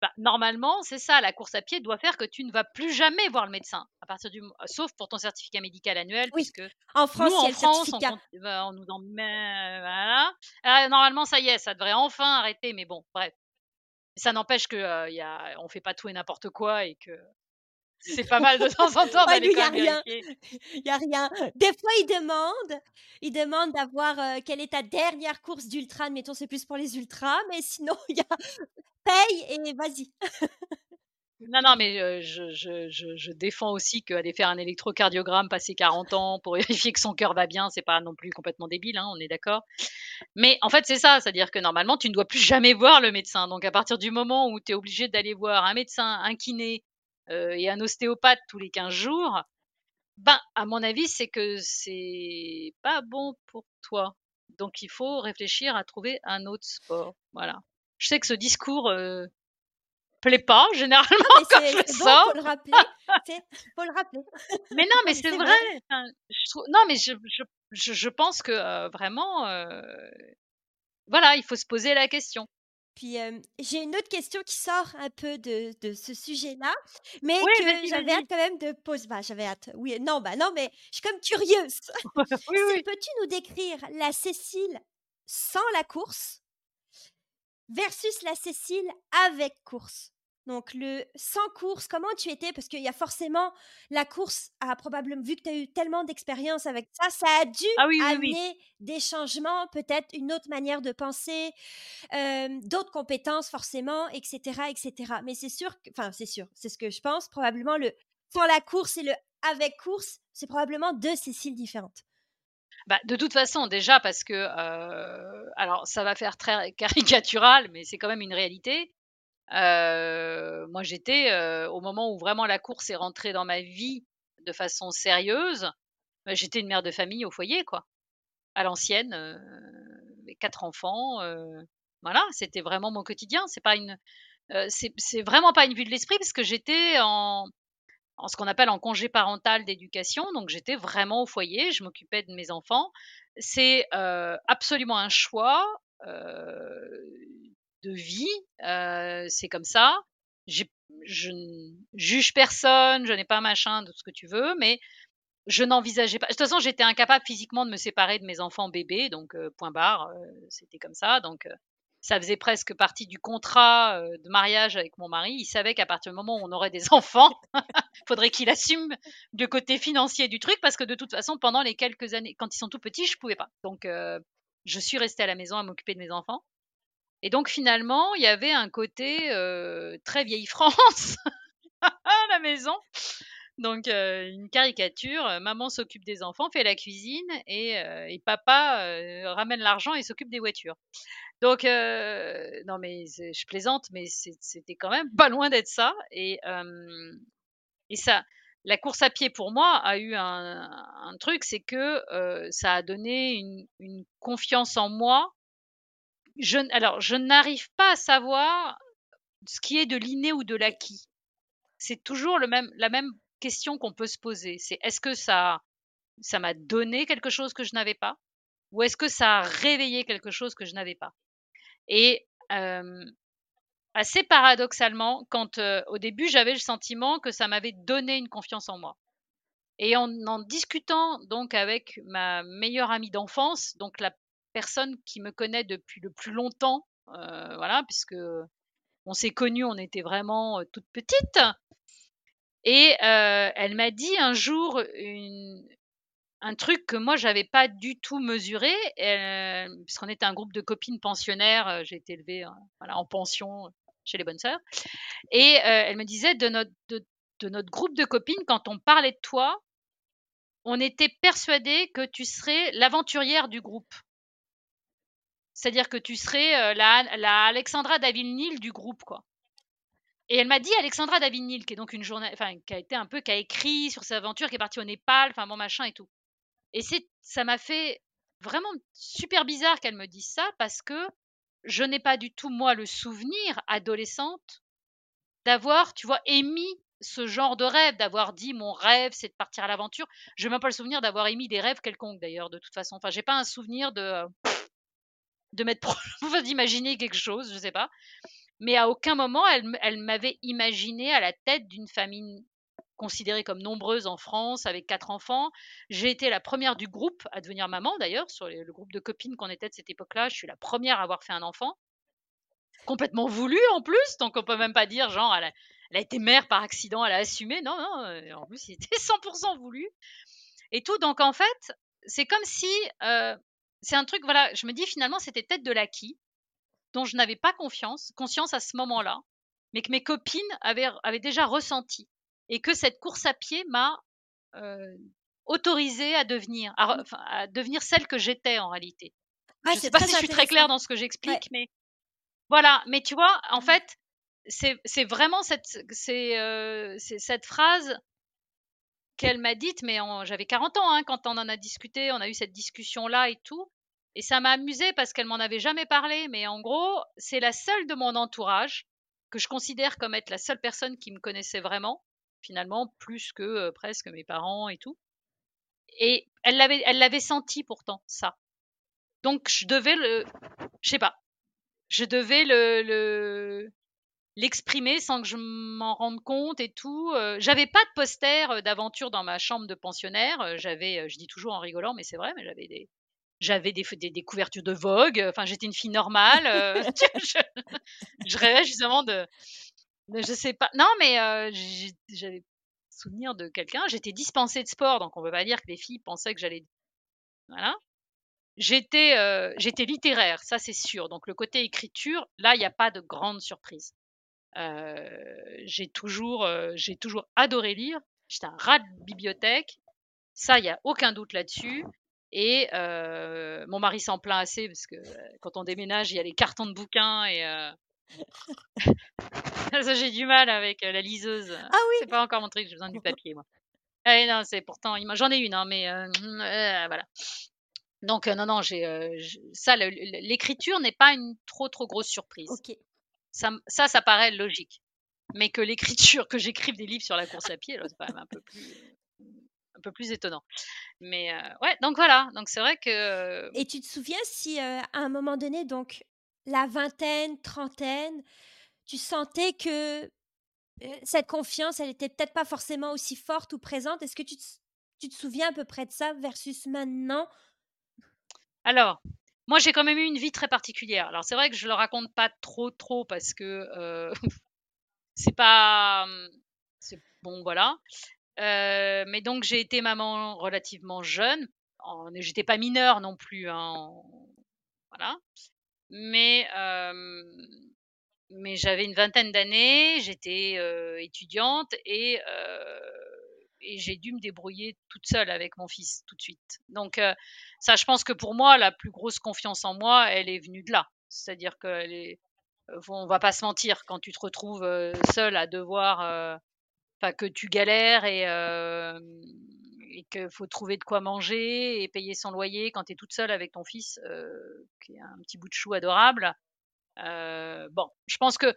Bah, normalement, c'est ça, la course à pied doit faire que tu ne vas plus jamais voir le médecin, à partir du, sauf pour ton certificat médical annuel, puisque en France, nous, en France, on, nous en met, voilà. Ah, normalement, ça y est, ça devrait enfin arrêter, mais bon, bref. Ça n'empêche que euh, y a, on fait pas tout et n'importe quoi et que c'est pas mal de temps en temps d'aller quand même Il n'y a rien. Des fois, ils demandent, ils demandent d'avoir euh, quelle est ta dernière course d'ultra. Mettons, c'est plus pour les ultras, mais sinon, il y a paye et vas-y. Non, non, mais je, je, je, je, défends aussi qu'aller faire un électrocardiogramme, passer 40 ans pour vérifier que son cœur va bien, c'est pas non plus complètement débile, hein, on est d'accord. Mais en fait, c'est ça, c'est-à-dire que normalement, tu ne dois plus jamais voir le médecin. Donc, à partir du moment où tu es obligé d'aller voir un médecin, un kiné euh, et un ostéopathe tous les 15 jours, ben, à mon avis, c'est que c'est pas bon pour toi. Donc, il faut réfléchir à trouver un autre sport. Voilà. Je sais que ce discours euh, plaît pas généralement non, quand je bon, ça. Faut le rappeler. faut le rappeler. Mais non, mais c'est vrai. vrai. Enfin, je trouve... Non, mais je, je, je, je pense que euh, vraiment, euh... voilà, il faut se poser la question. Puis euh, j'ai une autre question qui sort un peu de, de ce sujet-là, mais oui, que j'avais hâte quand même de poser. Bah, j'avais hâte. Oui, non, bah non, mais je suis comme curieuse. oui, oui. Peux-tu nous décrire la Cécile sans la course? Versus la Cécile avec course. Donc, le sans course, comment tu étais? Parce qu'il y a forcément la course a probablement, vu que tu as eu tellement d'expérience avec ça, ça a dû ah amener des changements, peut-être une autre manière de penser, euh, d'autres compétences forcément, etc., etc. Mais c'est sûr, enfin, c'est sûr, c'est ce que je pense. Probablement le sans la course et le avec course, c'est probablement deux Céciles différentes. Bah, de toute façon, déjà parce que, euh, alors ça va faire très caricatural, mais c'est quand même une réalité. Euh, moi, j'étais euh, au moment où vraiment la course est rentrée dans ma vie de façon sérieuse. Bah, j'étais une mère de famille au foyer, quoi, à l'ancienne, quatre enfants. voilà, c'était vraiment mon quotidien. C'est pas c'est vraiment pas une vue de l'esprit parce que j'étais en en ce qu'on appelle en congé parental d'éducation. Donc j'étais vraiment au foyer, je m'occupais de mes enfants. C'est euh, absolument un choix euh, de vie, euh, c'est comme ça. Je ne juge personne, je n'ai pas machin de ce que tu veux, mais je n'envisageais pas. De toute façon, j'étais incapable physiquement de me séparer de mes enfants bébés, donc point barre, c'était comme ça. Donc ça faisait presque partie du contrat euh, de mariage avec mon mari. Il savait qu'à partir du moment où on aurait des enfants, faudrait qu'il assume le côté financier du truc parce que de toute façon, pendant les quelques années, quand ils sont tout petits, je pouvais pas. Donc, euh, je suis restée à la maison à m'occuper de mes enfants. Et donc, finalement, il y avait un côté euh, très vieille France à la maison. Donc, une caricature, maman s'occupe des enfants, fait la cuisine et, et papa ramène l'argent et s'occupe des voitures. Donc, euh, non, mais je plaisante, mais c'était quand même pas loin d'être ça. Et, euh, et ça, la course à pied pour moi a eu un, truc, c'est que euh, ça a donné une, une, confiance en moi. Je, alors, je n'arrive pas à savoir ce qui est de l'inné ou de l'acquis. C'est toujours le même, la même question qu'on peut se poser. C'est est-ce que ça, ça m'a donné quelque chose que je n'avais pas, ou est-ce que ça a réveillé quelque chose que je n'avais pas? Et assez paradoxalement, quand au début j'avais le sentiment que ça m'avait donné une confiance en moi. Et en en discutant donc avec ma meilleure amie d'enfance, donc la personne qui me connaît depuis le plus longtemps, voilà, puisque on s'est connus, on était vraiment toutes petites. Et elle m'a dit un jour un truc que moi j'avais pas du tout mesuré, euh, puisqu'on était un groupe de copines pensionnaires, euh, j'ai été élevée euh, en pension chez les bonnes sœurs, et elle me disait de notre, groupe de copines, quand on parlait de toi, on était persuadé que tu serais l'aventurière du groupe. C'est-à-dire que tu serais la, la Alexandra David-Nil du groupe, quoi. Et elle m'a dit Alexandra David-Nil, qui est donc une journée, enfin, qui a été un peu, qui a écrit sur ses aventures, qui est partie au Népal, enfin bon machin et tout. Et c'est, ça m'a fait vraiment super bizarre qu'elle me dise ça parce que je n'ai pas du tout, moi, le souvenir, adolescente, d'avoir, tu vois, émis ce genre de rêve, d'avoir dit mon rêve, c'est de partir à l'aventure. Je n'ai même pas le souvenir d'avoir émis des rêves quelconques, d'ailleurs, de toute façon. Enfin, j'ai pas un souvenir de, de mettre, d'imaginer quelque chose, je sais pas. Mais à aucun moment, elle, m'avait imaginé à la tête d'une famille considérée comme nombreuse en France avec quatre enfants. J'ai été la première du groupe à devenir maman d'ailleurs, sur le groupe de copines qu'on était de cette époque-là. Je suis la première à avoir fait un enfant. Complètement voulu en plus, donc on peut même pas dire genre elle a, été mère par accident, elle a assumé. Non, non, euh, en plus il était 100% voulu. Et tout, donc en fait, c'est comme si, euh, c'est un truc, voilà, je me dis finalement c'était peut-être de l'acquis, dont je n'avais pas confiance, conscience à ce moment-là. mais que mes copines avaient, avaient déjà ressenti. Et que cette course à pied m'a autorisée à devenir, à, à, devenir celle que j'étais en réalité. je ne sais pas si je suis très claire dans ce que j'explique, mais voilà. Mais tu vois, en mmh. fait, c'est vraiment cette, c'est cette phrase qu'elle m'a dite, mais j'avais 40 ans hein, quand on en a discuté, on a eu cette discussion-là et tout. Et ça m'a amusé parce qu'elle m'en avait jamais parlé, mais en gros, c'est la seule de mon entourage que je considère comme être la seule personne qui me connaissait vraiment, finalement, plus que presque mes parents et tout. Et elle l'avait, elle l'avait senti pourtant, ça. Donc je devais le, je sais pas, je devais le, le, l'exprimer sans que je m'en rende compte et tout. j'avais pas de poster d'aventure dans ma chambre de pensionnaire. J'avais, je dis toujours en rigolant, mais c'est vrai, mais j'avais des, j'avais des, des, couvertures de Vogue. Enfin, j'étais une fille normale. je, rêvais justement de, de, je sais pas. Non, mais j'avais souvenir de quelqu'un. J'étais dispensée de sport, donc on peut pas dire que les filles pensaient que j'allais. Voilà. J'étais, j'étais littéraire, ça c'est sûr. Donc le côté écriture, là, il n'y a pas de grande surprise. Euh, j'ai toujours, euh, j'ai toujours adoré lire. J'étais un rat de bibliothèque. Ça, il n'y a aucun doute là-dessus. Et euh, mon mari s'en plaint assez parce que quand on déménage, il y a les cartons de bouquins et ça j'ai du mal avec la liseuse. Ah oui. C'est pas encore mon truc, j'ai besoin du papier moi. Eh non, c'est pourtant j'en ai une hein, mais voilà. Donc non non, j'ai ça l'écriture n'est pas une trop trop grosse surprise. OK ça, ça, ça paraît logique. Mais que l'écriture, que j'écrive des livres sur la course à pied, c'est quand même un peu plus, un peu plus étonnant. Mais euh, ouais, donc voilà. Donc c'est vrai que. Et tu te souviens si euh, à un moment donné, donc la vingtaine, trentaine, tu sentais que euh, cette confiance, elle était peut-être pas forcément aussi forte ou présente? Est-ce que tu te, tu te souviens à peu près de ça versus maintenant? Alors, moi, j'ai quand même eu une vie très particulière. Alors, c'est vrai que je le raconte pas trop, trop parce que euh, c'est pas. Hum, bon, voilà. Euh, mais donc, j'ai été maman relativement jeune. J'étais pas mineure non plus. Hein, voilà. Mais, euh, mais j'avais une vingtaine d'années, j'étais euh, étudiante et et j'ai dû me débrouiller toute seule avec mon fils tout de suite. Donc euh, ça, je pense que pour moi, la plus grosse confiance en moi, elle est venue de là. C'est-à-dire que euh, on va pas se mentir, quand tu te retrouves euh, seule à devoir, enfin que tu galères et, et qu'il faut trouver de quoi manger et payer son loyer quand tu es toute seule avec ton fils, qui est un petit bout de chou adorable. bon, je pense que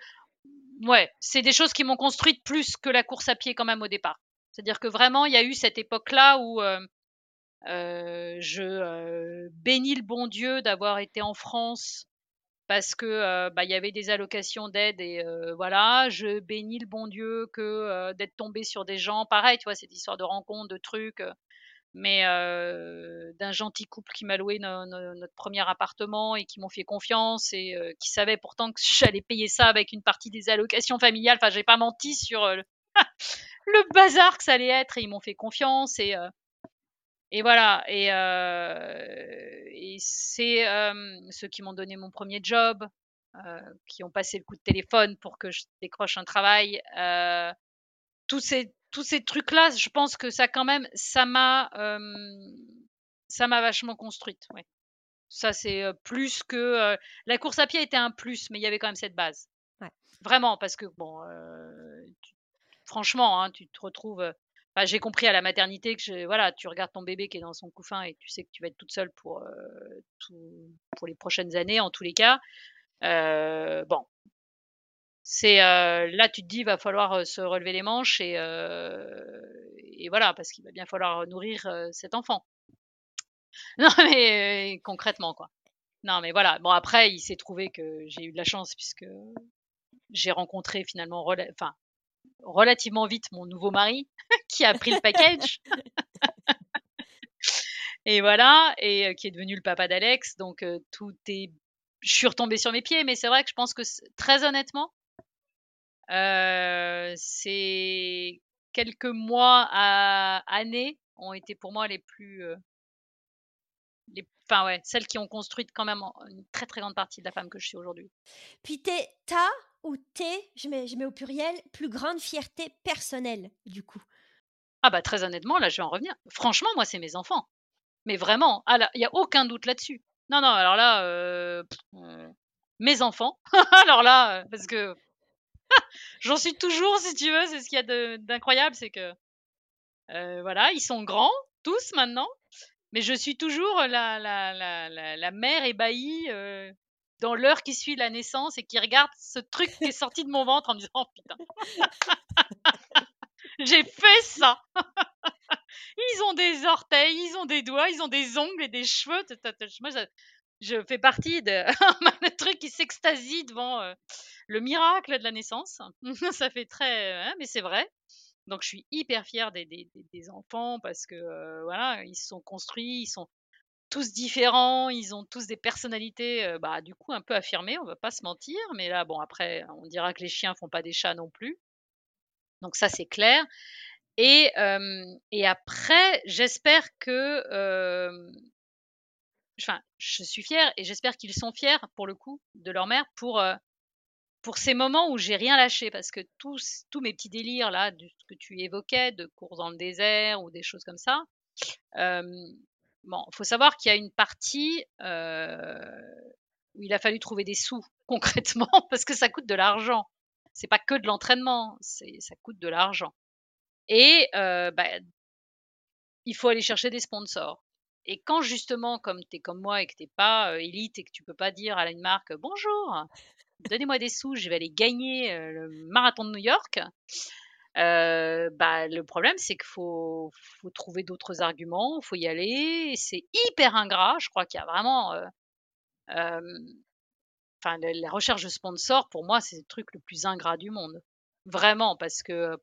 ouais, c'est des choses qui m'ont construite plus que la course à pied quand même au départ. C'est-à-dire que vraiment, il y a eu cette époque-là où euh, euh, je euh, bénis le bon Dieu d'avoir été en France parce que bah, il y avait des allocations d'aide et voilà, je bénis le bon Dieu que d'être tombé sur des gens, pareil, tu vois, cette histoire de rencontres, de trucs, mais d'un gentil couple qui m'a loué notre premier appartement et qui m'ont fait confiance et qui savaient pourtant que j'allais payer ça avec une partie des allocations familiales. Enfin, j'ai pas menti sur le, le bazar que ça allait être et ils m'ont fait confiance et euh, et voilà et, euh, et c'est euh, ceux qui m'ont donné mon premier job qui ont passé le coup de téléphone pour que je décroche un travail tous ces tous ces trucs là je pense que ça quand même ça m'a ça m'a vachement construite ouais. ça c'est plus que la course à pied était un plus mais il y avait quand même cette base ouais. vraiment parce que bon franchement, hein, tu te retrouves. J'ai compris à la maternité que voilà, tu regardes ton bébé qui est dans son couffin et tu sais que tu vas être toute seule pour, pour les prochaines années, en tous les cas. bon, c'est là tu te dis il va falloir se relever les manches et, et voilà parce qu'il va bien falloir nourrir cet enfant. Non mais concrètement quoi. Non mais voilà. Bon après il s'est trouvé que j'ai eu de la chance puisque j'ai rencontré finalement, enfin relativement vite mon nouveau mari qui a pris le package. et voilà, et euh, qui est devenu le papa d'Alex. Donc euh, tout est. Je suis retombée sur mes pieds, mais c'est vrai que je pense que très honnêtement, euh, ces quelques mois à années ont été pour moi les plus. enfin ouais, celles qui ont construit quand même une très très grande partie de la femme que je suis aujourd'hui. Puis t'as ou tes, je mets, je mets au pluriel, plus grande fierté personnelle, du coup Ah bah très honnêtement, là je vais en revenir. Franchement, moi c'est mes enfants. Mais vraiment, ah il n'y a aucun doute là-dessus. Non, non, alors là, euh, euh, mes enfants. alors là, euh, parce que j'en suis toujours, si tu veux, c'est ce qu'il y a d'incroyable, c'est que voilà, ils sont grands, tous maintenant, mais je suis toujours la, la, la, la, mère ébahie dans l'heure qui suit la naissance et qui regarde ce truc qui est sorti de mon ventre en me disant oh, putain, j'ai fait ça. ils ont des orteils, ils ont des doigts, ils ont des ongles et des cheveux. Moi, je fais partie de un truc qui s'extasie devant euh, le miracle de la naissance. ça fait très, hein, mais c'est vrai. Donc je suis hyper fière des, des, des enfants parce que euh, voilà, ils sont construits, ils sont tous différents, ils ont tous des personnalités, bah, du coup un peu affirmées, on va pas se mentir. Mais là, bon après, on dira que les chiens font pas des chats non plus. Donc ça c'est clair. Et, après, j'espère que enfin, je suis fière et j'espère qu'ils sont fiers pour le coup de leur mère pour pour ces moments où j'ai rien lâché parce que tous tous mes petits délires là de ce que tu évoquais de courses dans le désert ou des choses comme ça bon faut savoir qu'il y a une partie où il a fallu trouver des sous concrètement parce que ça coûte de l'argent c'est pas que de l'entraînement ça coûte de l'argent et bah, il faut aller chercher des sponsors et quand justement, comme tu es comme moi et que tu pas élite et que tu peux pas dire à une marque bonjour, donnez-moi des sous, je vais aller gagner le marathon de New York. Bah, le problème, c'est qu'il faut, faut, trouver d'autres arguments, il faut y aller. C'est hyper ingrat. Je crois qu'il y a vraiment. Enfin, la recherche de sponsors, pour moi, c'est le truc le plus ingrat du monde. Vraiment, parce que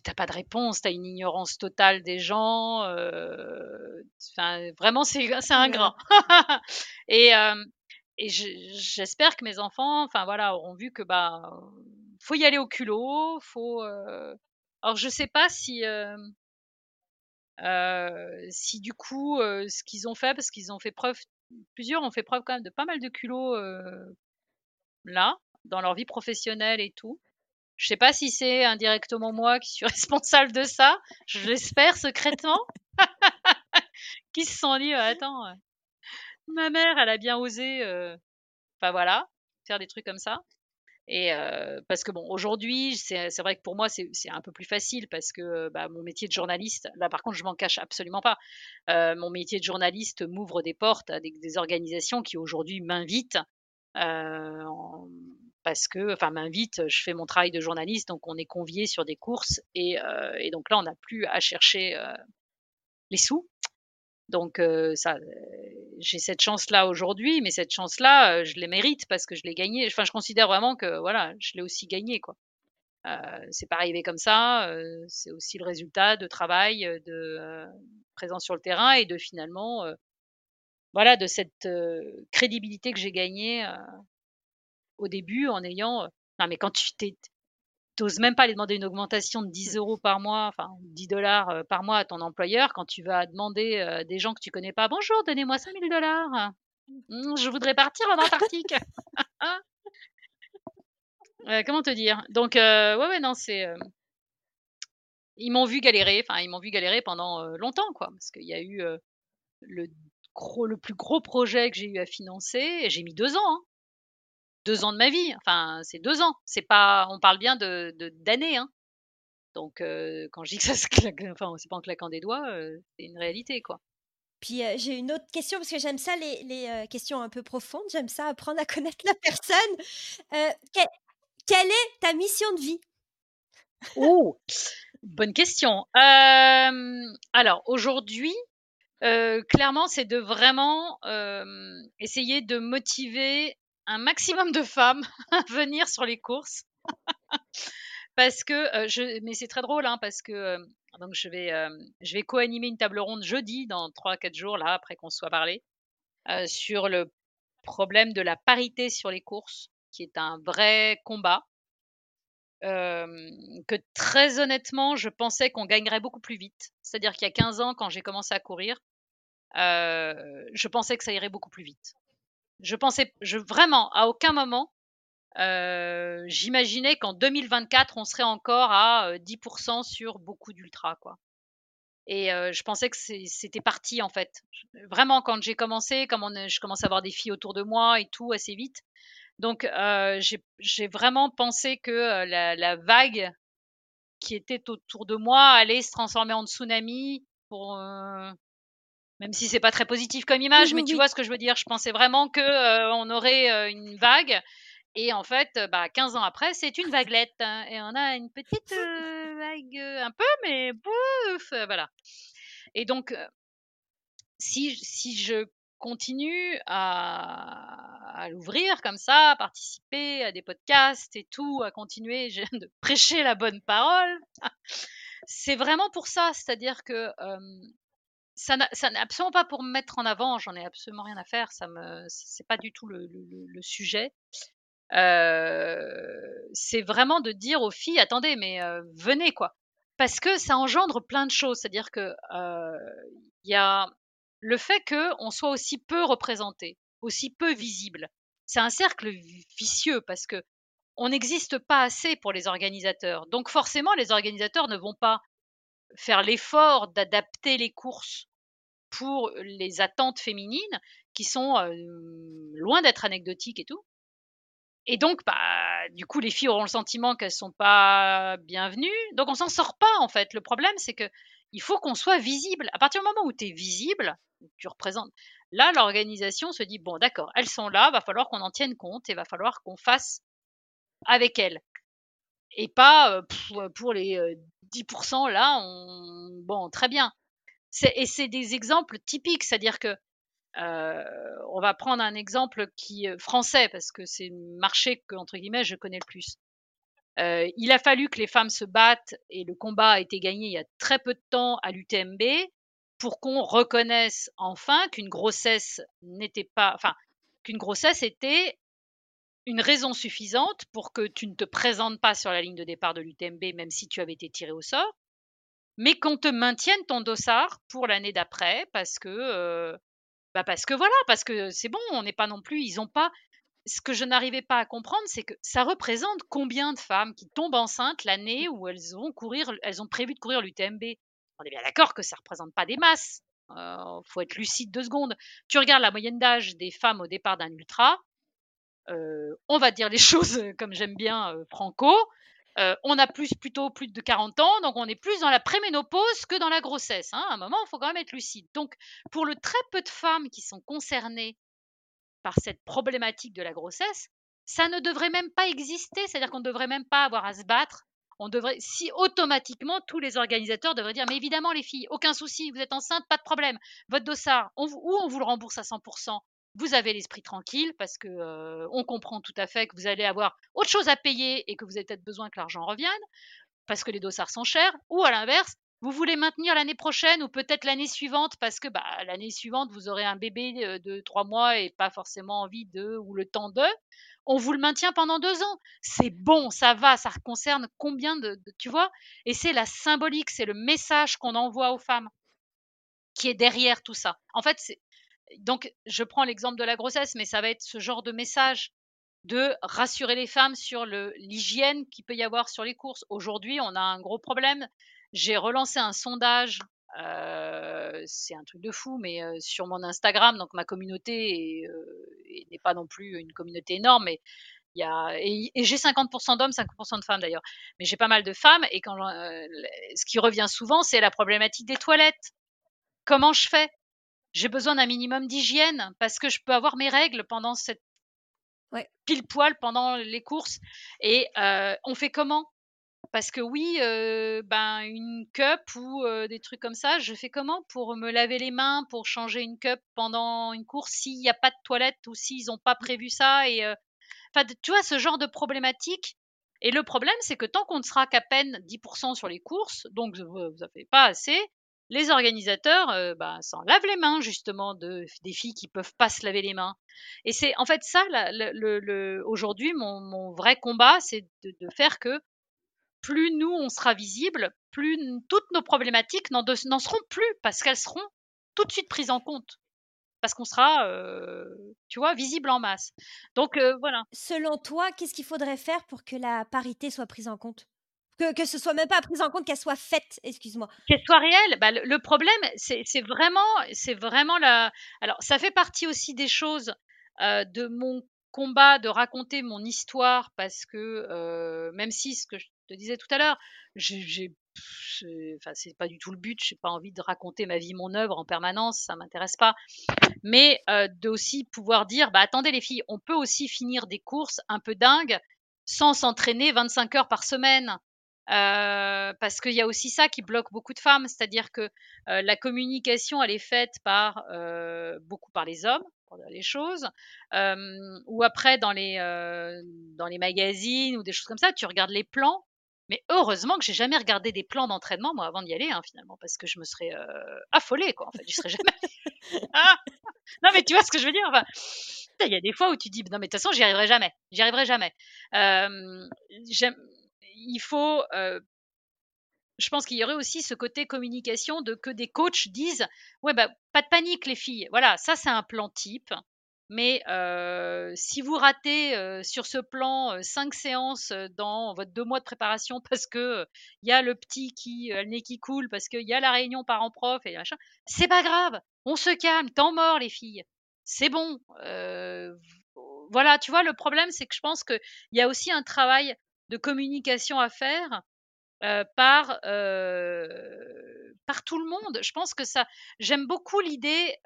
t'as pas de réponse, tu as une ignorance totale des gens. Euh, vraiment, c'est ingrat. et euh, et j'espère que mes enfants, enfin voilà, auront vu que bah faut y aller au culot, faut. Euh, alors je sais pas si si du coup ce qu'ils ont fait, parce qu'ils ont fait preuve, plusieurs ont fait preuve quand même de pas mal de culot là dans leur vie professionnelle et tout. Je sais pas si c'est indirectement moi qui suis responsable de ça. Je l'espère secrètement. qui se sont dit, attends, euh, ma mère, elle a bien osé, euh, enfin voilà, faire des trucs comme ça. Et euh, parce que bon, aujourd'hui, c'est vrai que pour moi, c'est un peu plus facile parce que bah, mon métier de journaliste, là par contre, je m'en cache absolument pas. mon métier de journaliste m'ouvre des portes à des, organisations qui aujourd'hui m'invitent parce que, enfin, m'invite, je fais mon travail de journaliste, donc on est convié sur des courses et, euh, et donc là, on n'a plus à chercher euh, les sous. Donc euh, ça, j'ai cette chance-là aujourd'hui, mais cette chance-là, je les mérite parce que je l'ai gagnée. Enfin, je considère vraiment que voilà, je l'ai aussi gagnée, quoi. c'est pas arrivé comme ça. c'est aussi le résultat de travail, de présence sur le terrain et de finalement, voilà, de cette crédibilité que j'ai gagnée au début en ayant. Non, mais quand tu t'es t'oses même pas aller demander une augmentation de 10 mmh. euros par mois, enfin 10 dollars par mois à ton employeur, quand tu vas demander des gens que tu connais pas, bonjour, donnez-moi 5000 dollars, mmh, je voudrais partir en Antarctique. euh, comment te dire? Donc, ouais, ouais, non, c'est. ils m'ont vu galérer, enfin, ils m'ont vu galérer pendant longtemps, quoi, parce qu'il y a eu le, gros, le plus gros projet que j'ai eu à financer, j'ai mis deux ans, hein deux ans de ma vie. Enfin, c'est deux ans. C'est pas, on parle bien de d'années. Hein. Donc, euh, quand je dis que ça se claque, enfin, c'est pas en claquant des doigts, euh, c'est une réalité, quoi. Puis euh, j'ai une autre question parce que j'aime ça les, les questions un peu profondes. J'aime ça apprendre à connaître la personne. quelle est ta mission de vie? Oh, bonne question. alors aujourd'hui, clairement, c'est de vraiment essayer de motiver un maximum de femmes à venir sur les courses. parce que euh, je, mais c'est très drôle hein, parce que euh, donc je vais euh, vais co-animer une table ronde jeudi dans 3-4 jours là après qu'on soit parlé sur le problème de la parité sur les courses qui est un vrai combat. Que très honnêtement je pensais qu'on gagnerait beaucoup plus vite. C'est-à-dire qu'il y a 15 ans quand j'ai commencé à courir je pensais que ça irait beaucoup plus vite je pensais, vraiment, à aucun moment, j'imaginais qu'en 2024, on serait encore à 10% sur beaucoup d'ultra, quoi. Et je pensais que c'était parti en fait. Vraiment, quand j'ai commencé, comme je commence à avoir des filles autour de moi et tout assez vite. Donc, j'ai vraiment pensé que la, vague qui était autour de moi allait se transformer en tsunami pour. Même si c'est pas très positif comme image, mais tu vois ce que je veux dire. Je pensais vraiment que on aurait une vague et en fait, bah, 15 ans après, c'est une vaguelette. Hein, et on a une petite vague, un peu, mais bouf, voilà. Et donc, si, si je continue à, à l'ouvrir comme ça, à participer à des podcasts et tout, à continuer de prêcher la bonne parole, c'est vraiment pour ça. C'est-à-dire que ça n'est absolument pas pour me mettre en avant, j'en ai absolument rien à faire, ça me, c'est pas du tout le, sujet. Euh, c'est vraiment de dire aux filles, attendez, mais euh, venez quoi. Parce que ça engendre plein de choses. C'est-à-dire que euh, il y a le fait qu'on soit aussi peu représenté, aussi peu visible. C'est un cercle vicieux parce que on n'existe pas assez pour les organisateurs. Donc forcément, les organisateurs ne vont pas faire l'effort d'adapter les courses pour les attentes féminines qui sont loin d'être anecdotiques et tout. Et donc, bah, du coup, les filles auront le sentiment qu'elles sont pas bienvenues. Donc, on s'en sort pas, en fait. Le problème, c'est que il faut qu'on soit visible. À partir du moment où tu es visible, tu représentes. Là, l'organisation se dit bon, d'accord, elles sont là, va falloir qu'on en tienne compte et va falloir qu'on fasse avec elles. Et pas euh, pour les 10% euh, là, on... bon, très bien. Et c'est des exemples typiques, c'est-à-dire que euh, on va prendre un exemple qui français parce que c'est le marché que entre guillemets je connais le plus. Euh, il a fallu que les femmes se battent et le combat a été gagné il y a très peu de temps à l'UTMB pour qu'on reconnaisse enfin qu'une grossesse n'était pas, enfin qu'une grossesse était une raison suffisante pour que tu ne te présentes pas sur la ligne de départ de l'UTMB même si tu avais été tiré au sort, mais qu'on te maintienne ton dossard pour l'année d'après parce que euh, bah parce que voilà, parce que c'est bon, on n'est pas non plus, ils ont pas. Ce que je n'arrivais pas à comprendre, c'est que ça représente combien de femmes qui tombent enceintes l'année où elles ont courir, elles ont prévu de courir l'UTMB. On est bien d'accord que ça représente pas des masses. Euh, faut être lucide deux secondes. Tu regardes la moyenne d'âge des femmes au départ d'un ultra. Euh, on va dire les choses comme j'aime bien Franco. Euh, on a plus plutôt plus de 40 ans, donc on est plus dans la préménopause que dans la grossesse. Hein. À un moment, il faut quand même être lucide. Donc, pour le très peu de femmes qui sont concernées par cette problématique de la grossesse, ça ne devrait même pas exister. C'est-à-dire qu'on ne devrait même pas avoir à se battre. Si automatiquement tous les organisateurs devraient dire, mais évidemment les filles, aucun souci, vous êtes enceinte, pas de problème. Votre dossard, ou on vous le rembourse à 100%, vous avez l'esprit tranquille parce que euh, on comprend tout à fait que vous allez avoir autre chose à payer et que vous avez peut-être besoin que l'argent revienne parce que les dossards sont chers ou à l'inverse vous voulez maintenir l'année prochaine ou peut-être l'année suivante parce que bah, l'année suivante vous aurez un bébé de trois mois et pas forcément envie de ou le temps de on vous le maintient pendant deux ans. C'est bon ça va ça concerne combien de, de tu vois? Et c'est la symbolique c'est le message qu'on envoie aux femmes qui est derrière tout ça. En fait donc, je prends l'exemple de la grossesse, mais ça va être ce genre de message de rassurer les femmes sur l'hygiène qu'il peut y avoir sur les courses. Aujourd'hui, on a un gros problème. J'ai relancé un sondage, euh, c'est un truc de fou, mais euh, sur mon Instagram, donc ma communauté euh, n'est pas non plus une communauté énorme, et, j'ai 50% d'hommes, 50% de femmes d'ailleurs, mais j'ai pas mal de femmes, et ce qui revient souvent, c'est la problématique des toilettes. Comment je fais? J'ai besoin d'un minimum d'hygiène parce que je peux avoir mes règles pendant cette pile poil pendant les courses. Et euh, on fait comment? Parce que oui, euh, ben une cup ou euh, des trucs comme ça, je fais comment pour me laver les mains, pour changer une cup pendant une course s'il n'y a pas de toilette ou s'ils n'ont pas prévu ça et enfin tu vois ce genre de problématique. Et le problème, c'est que tant qu'on ne sera qu'à peine 10% sur les courses, donc vous n'avez pas assez, les organisateurs euh, bah, s'en lavent les mains justement de, des filles qui peuvent pas se laver les mains. Et c'est en fait ça, aujourd'hui, mon, vrai combat, c'est de, faire que plus nous, on sera visible, plus toutes nos problématiques n'en seront plus parce qu'elles seront tout de suite prises en compte. parce qu'on sera, tu vois, visible en masse. Donc voilà. Selon toi, qu'est-ce qu'il faudrait faire pour que la parité soit prise en compte? Que, que ce soit même pas prise en compte, qu'elle soit faite, excuse-moi. Qu'elle soit réelle. Bah, le, problème, c'est vraiment, c'est vraiment la. Alors, ça fait partie aussi des choses de mon combat de raconter mon histoire parce que même si ce que je te disais tout à l'heure, j'ai enfin c'est pas du tout le but j'ai pas envie de raconter ma vie mon œuvre en permanence ça m'intéresse pas mais euh, de aussi pouvoir dire bah attendez les filles on peut aussi finir des courses un peu dingues sans s'entraîner 25 heures par semaine euh, parce qu'il y a aussi ça qui bloque beaucoup de femmes, c'est-à-dire que euh, la communication elle est faite par beaucoup par les hommes pour dire les choses, ou après dans les dans les magazines ou des choses comme ça, tu regardes les plans, mais heureusement que j'ai jamais regardé des plans d'entraînement, moi, avant d'y aller, hein, finalement, parce que je me serais euh, affolée, quoi. En fait, je serais jamais. ah non, mais tu vois ce que je veux dire enfin, Il y a des fois où tu dis, non, mais de toute façon, j'y arriverai jamais. J'y arriverai jamais. Il faut. Je pense qu'il y aurait aussi ce côté communication de que des coachs disent, ouais, bah, pas de panique, les filles. Voilà, ça, c'est un plan type. Mais si vous ratez sur ce plan cinq séances dans votre deux mois de préparation parce que il y a le petit qui le nez qui coule, parce qu'il y a la réunion parents-prof et machin, c'est pas grave. On se calme, temps mort les filles. C'est bon. voilà, tu vois, le problème c'est que je pense qu'il y a aussi un travail de communication à faire par tout le monde. Je pense que ça. J'aime beaucoup l'idée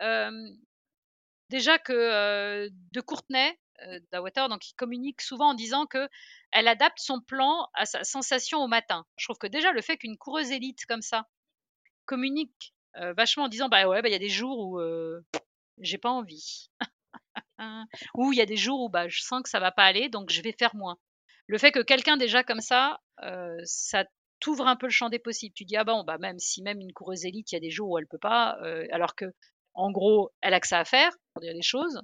déjà que de Courtenay, euh, donc il communique souvent en disant que elle adapte son plan à sa sensation au matin. Je trouve que déjà le fait qu'une coureuse élite comme ça communique vachement en disant bah ouais bah il y a des jours où j'ai pas envie ou il y a des jours où bah je sens que ça va pas aller donc je vais faire moins. Le fait que quelqu'un déjà comme ça, ça t'ouvre un peu le champ des possibles. Tu dis ah bon bah même si même une coureuse élite, il y a des jours où elle peut pas, alors que en gros, elle a que ça à faire, pour dire les choses.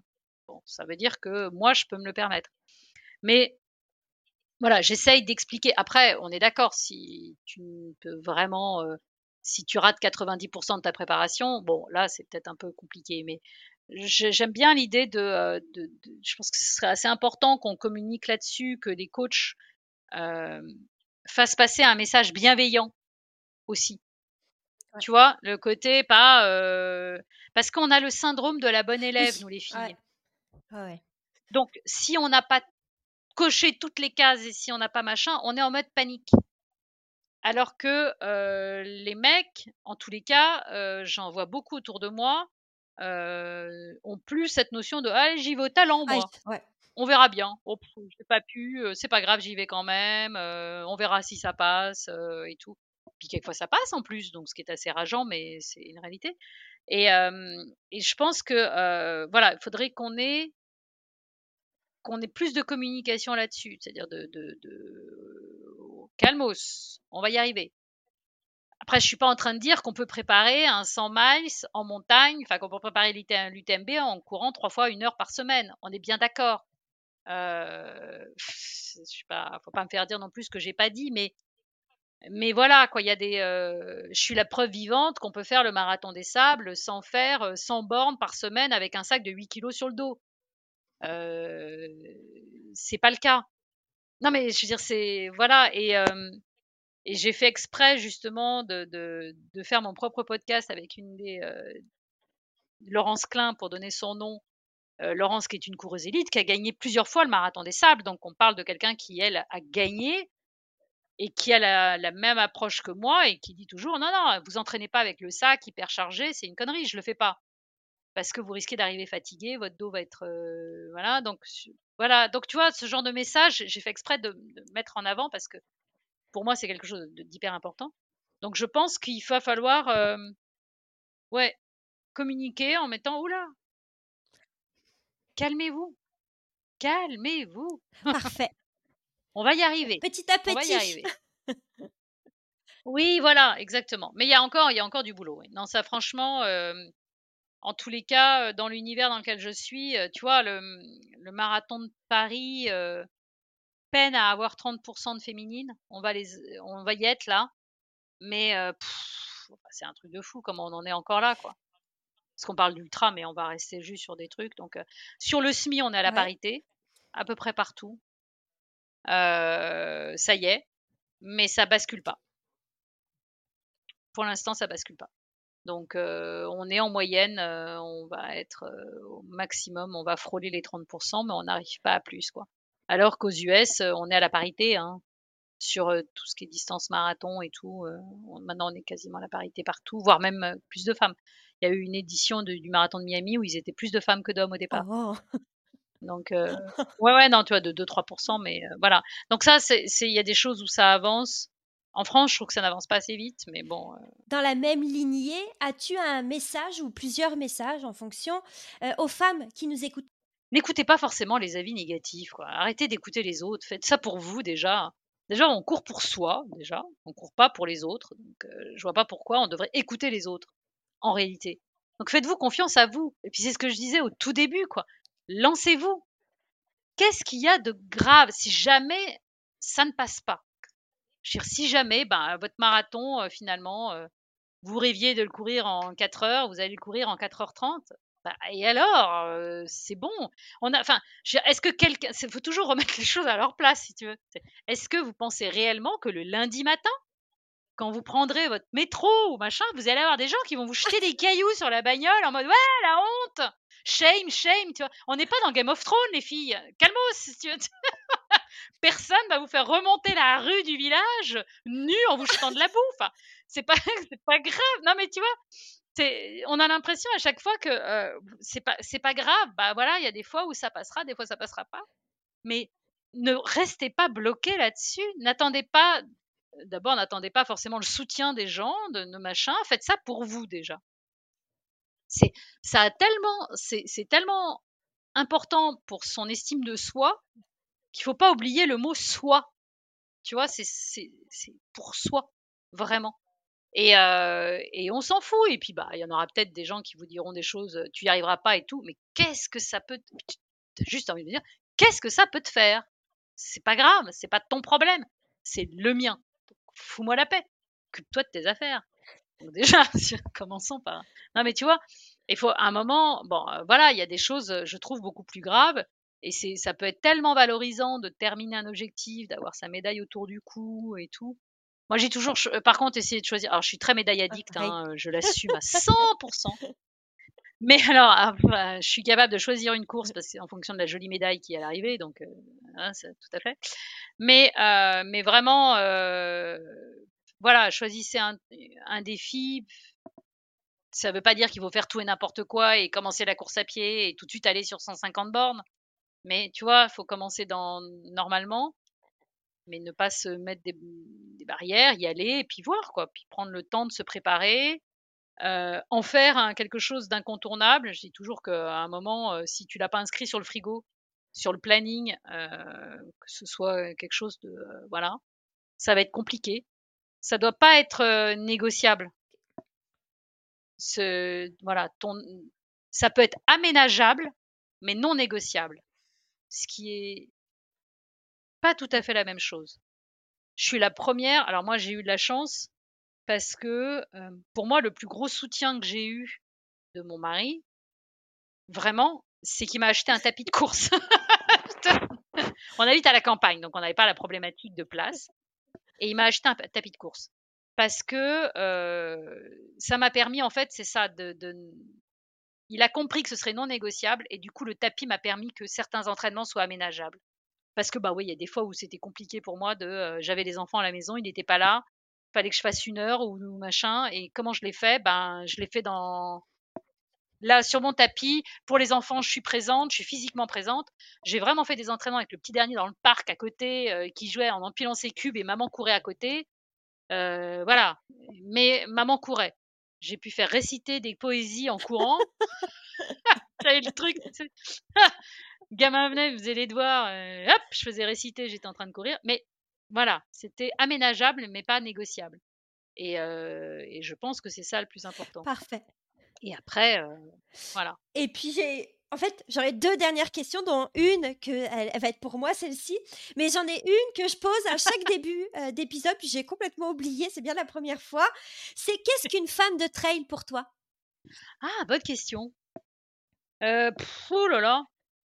Bon, ça veut dire que moi, je peux me le permettre. Mais voilà, j'essaye d'expliquer. Après, on est d'accord, si tu peux vraiment, euh, si tu rates 90% de ta préparation, bon, là, c'est peut-être un peu compliqué. Mais j'aime bien l'idée euh, de, Je pense que ce serait assez important qu'on communique là-dessus, que les coachs euh, fassent passer un message bienveillant aussi. Tu vois, le côté pas. Parce qu'on a le syndrome de la bonne élève, nous les filles. Donc, si on n'a pas coché toutes les cases et si on n'a pas machin, on est en mode panique. Alors que les mecs, en tous les cas, j'en vois beaucoup autour de moi, ont plus cette notion de ah, j'y vais au talent, moi. On verra bien. Oh, j'ai pas pu, c'est pas grave, j'y vais quand même. on verra si ça passe et tout. Puis quelquefois ça passe en plus, donc ce qui est assez rageant, mais c'est une réalité. Et, et je pense que voilà, il faudrait qu'on ait qu'on ait plus de communication là-dessus, c'est-à-dire de, de, de, calmos, on va y arriver. Après, je suis pas en train de dire qu'on peut préparer un 100 miles en montagne, enfin qu'on peut préparer l'UTMB en courant trois fois une heure par semaine. On est bien d'accord. Euh, je suis pas, faut pas me faire dire non plus ce que j'ai pas dit, mais mais voilà, quoi, il y a des, euh, je suis la preuve vivante qu'on peut faire le marathon des sables sans faire 100 euh, bornes par semaine avec un sac de 8 kilos sur le dos. Euh, c'est pas le cas. Non, mais je veux dire, c'est voilà, et, euh, et j'ai fait exprès justement de, de, de, faire mon propre podcast avec une des Laurence Klein pour donner son nom. Laurence qui est une coureuse élite qui a gagné plusieurs fois le marathon des sables, donc on parle de quelqu'un qui elle a gagné et qui a la, même approche que moi et qui dit toujours non non vous entraînez pas avec le sac hyper chargé c'est une connerie je le fais pas. Parce que vous risquez d'arriver fatigué votre dos va être euh, voilà donc voilà. Donc tu vois ce genre de message j'ai fait exprès de, mettre en avant parce que pour moi c'est quelque chose d'hyper important donc je pense qu'il va falloir euh, ouais communiquer en mettant oula calmez-vous calmez-vous parfait on va y arriver. Petit à petit. On va y arriver. oui, voilà, exactement. Mais il y a encore, il y a encore du boulot. Non, ça, franchement, euh, en tous les cas, euh, dans l'univers dans lequel je suis, tu vois, le, marathon de Paris peine à avoir 30% de féminines. On va les, on va y être là, mais c'est un truc de fou. Comment on en est encore là, quoi. parce qu'on parle d'ultra, mais on va rester juste sur des trucs. Donc, sur le SMI, on est à la parité, à peu près partout. ça y est, mais ça bascule pas. Pour l'instant, ça bascule pas. Donc, on est en moyenne, on va être au maximum, on va frôler les 30%, mais on n'arrive pas à plus, quoi. Alors qu'aux US, on est à la parité, hein, sur tout ce qui est distance marathon et tout. maintenant, on est quasiment à la parité partout, voire même plus de femmes. Il y a eu une édition du marathon de Miami où ils étaient plus de femmes que d'hommes au départ. Oh. Donc, ouais, ouais, non, tu vois, de 2-3%, mais voilà. Donc ça, il y a des choses où ça avance. En France, je trouve que ça n'avance pas assez vite, mais bon. Dans la même lignée, as-tu un message ou plusieurs messages en fonction aux femmes qui nous écoutent? N'écoutez pas forcément les avis négatifs. Arrêtez d'écouter les autres. Faites ça pour vous déjà. Déjà, on court pour soi, déjà. On court pas pour les autres. Donc, euh, je vois pas pourquoi on devrait écouter les autres, en réalité. Donc, faites-vous confiance à vous. Et puis, c'est ce que je disais au tout début, quoi. Lancez-vous. Qu'est-ce qu'il y a de grave si jamais ça ne passe pas? Je veux dire, si jamais ben, votre marathon, euh, finalement, euh, vous rêviez de le courir en 4 heures, vous allez le courir en 4h30, bah, et alors, c'est bon. On a, enfin, est-ce que quelqu'un, il faut toujours remettre les choses à leur place, si tu veux. Est-ce que vous pensez réellement que le lundi matin, quand vous prendrez votre métro ou machin, vous allez avoir des gens qui vont vous jeter des cailloux sur la bagnole en mode ouais la honte, shame, shame, tu vois. On n'est pas dans Game of Thrones les filles. Calmos, si tu veux. Personne va vous faire remonter la rue du village nu en vous jetant de la bouffe. C'est pas, c'est pas grave. Non mais tu vois on a l'impression à chaque fois que euh, c'est pas c'est pas grave. Bah voilà, il y a des fois où ça passera, des fois ça passera pas. Mais ne restez pas bloqué là-dessus. N'attendez pas. D'abord, n'attendez pas forcément le soutien des gens, de nos machins. Faites ça pour vous déjà. C'est ça a tellement c'est tellement important pour son estime de soi qu'il faut pas oublier le mot soi. Tu vois, c'est pour soi vraiment. Et, euh, et on s'en fout. Et puis, bah, il y en aura peut-être des gens qui vous diront des choses, tu y arriveras pas et tout. Mais qu'est-ce que ça peut, as juste envie de dire, qu'est-ce que ça peut te faire? C'est pas grave, c'est pas ton problème, c'est le mien. Fous-moi la paix. Occupe-toi de tes affaires. Donc déjà, commençons par. Non, mais tu vois, il faut à un moment, bon, euh, voilà, il y a des choses, je trouve beaucoup plus graves. Et ça peut être tellement valorisant de terminer un objectif, d'avoir sa médaille autour du cou et tout. Moi, j'ai toujours, par contre, essayé de choisir. Alors, je suis très médaille addict, hein, je l'assume à 100%. Mais alors, ah, je suis capable de choisir une course parce en fonction de la jolie médaille qui est à l'arrivée, donc euh, hein, tout à fait. Mais, euh, mais vraiment, euh, voilà, choisissez un, un défi. Ça ne veut pas dire qu'il faut faire tout et n'importe quoi et commencer la course à pied et tout de suite aller sur 150 bornes. Mais tu vois, il faut commencer dans normalement mais ne pas se mettre des, barrières, y aller et puis voir quoi, puis prendre le temps de se préparer, euh, en faire quelque chose d'incontournable. Je dis toujours qu'à un moment, si tu l'as pas inscrit sur le frigo, sur le planning, euh, que ce soit quelque chose de voilà, ça va être compliqué. Ça doit pas être négociable. Ce, voilà, ton, ça peut être aménageable, mais non négociable. Ce qui est pas tout à fait la même chose. Je suis la première. Alors moi, j'ai eu de la chance parce que pour moi, le plus gros soutien que j'ai eu de mon mari, vraiment, c'est qu'il m'a acheté un tapis de course. on habite à la campagne, donc on n'avait pas la problématique de place. Et il m'a acheté un tapis de course. Parce que ça m'a permis, en fait, c'est ça, de, Il a compris que ce serait non négociable et du coup, le tapis m'a permis que certains entraînements soient aménageables parce que bah oui, il y a des fois où c'était compliqué pour moi de j'avais les enfants à la maison, il n'était pas là, fallait que je fasse une heure ou, machin et comment je l'ai fait? Ben je l'ai fait dans là sur mon tapis pour les enfants, je suis présente, je suis physiquement présente. J'ai vraiment fait des entraînements avec le petit dernier dans le parc à côté qui jouait en empilant ses cubes et maman courait à côté. voilà, mais maman courait. J'ai pu faire réciter des poésies en courant. J'avais le truc gamin venait, faisait les devoirs, euh, hop, je faisais réciter, j'étais en train de courir. Mais voilà, c'était aménageable, mais pas négociable. Et, euh, et je pense que c'est ça le plus important. Parfait. Et après, euh, voilà. Et puis j'ai. En fait, j'aurais deux dernières questions, dont une que elle, va être pour moi celle-ci, mais j'en ai une que je pose à chaque début d'épisode, puis j'ai complètement oublié. C'est bien la première fois. C'est qu'est-ce qu'une femme de trail pour toi? Ah, bonne question. Euh, oh là là,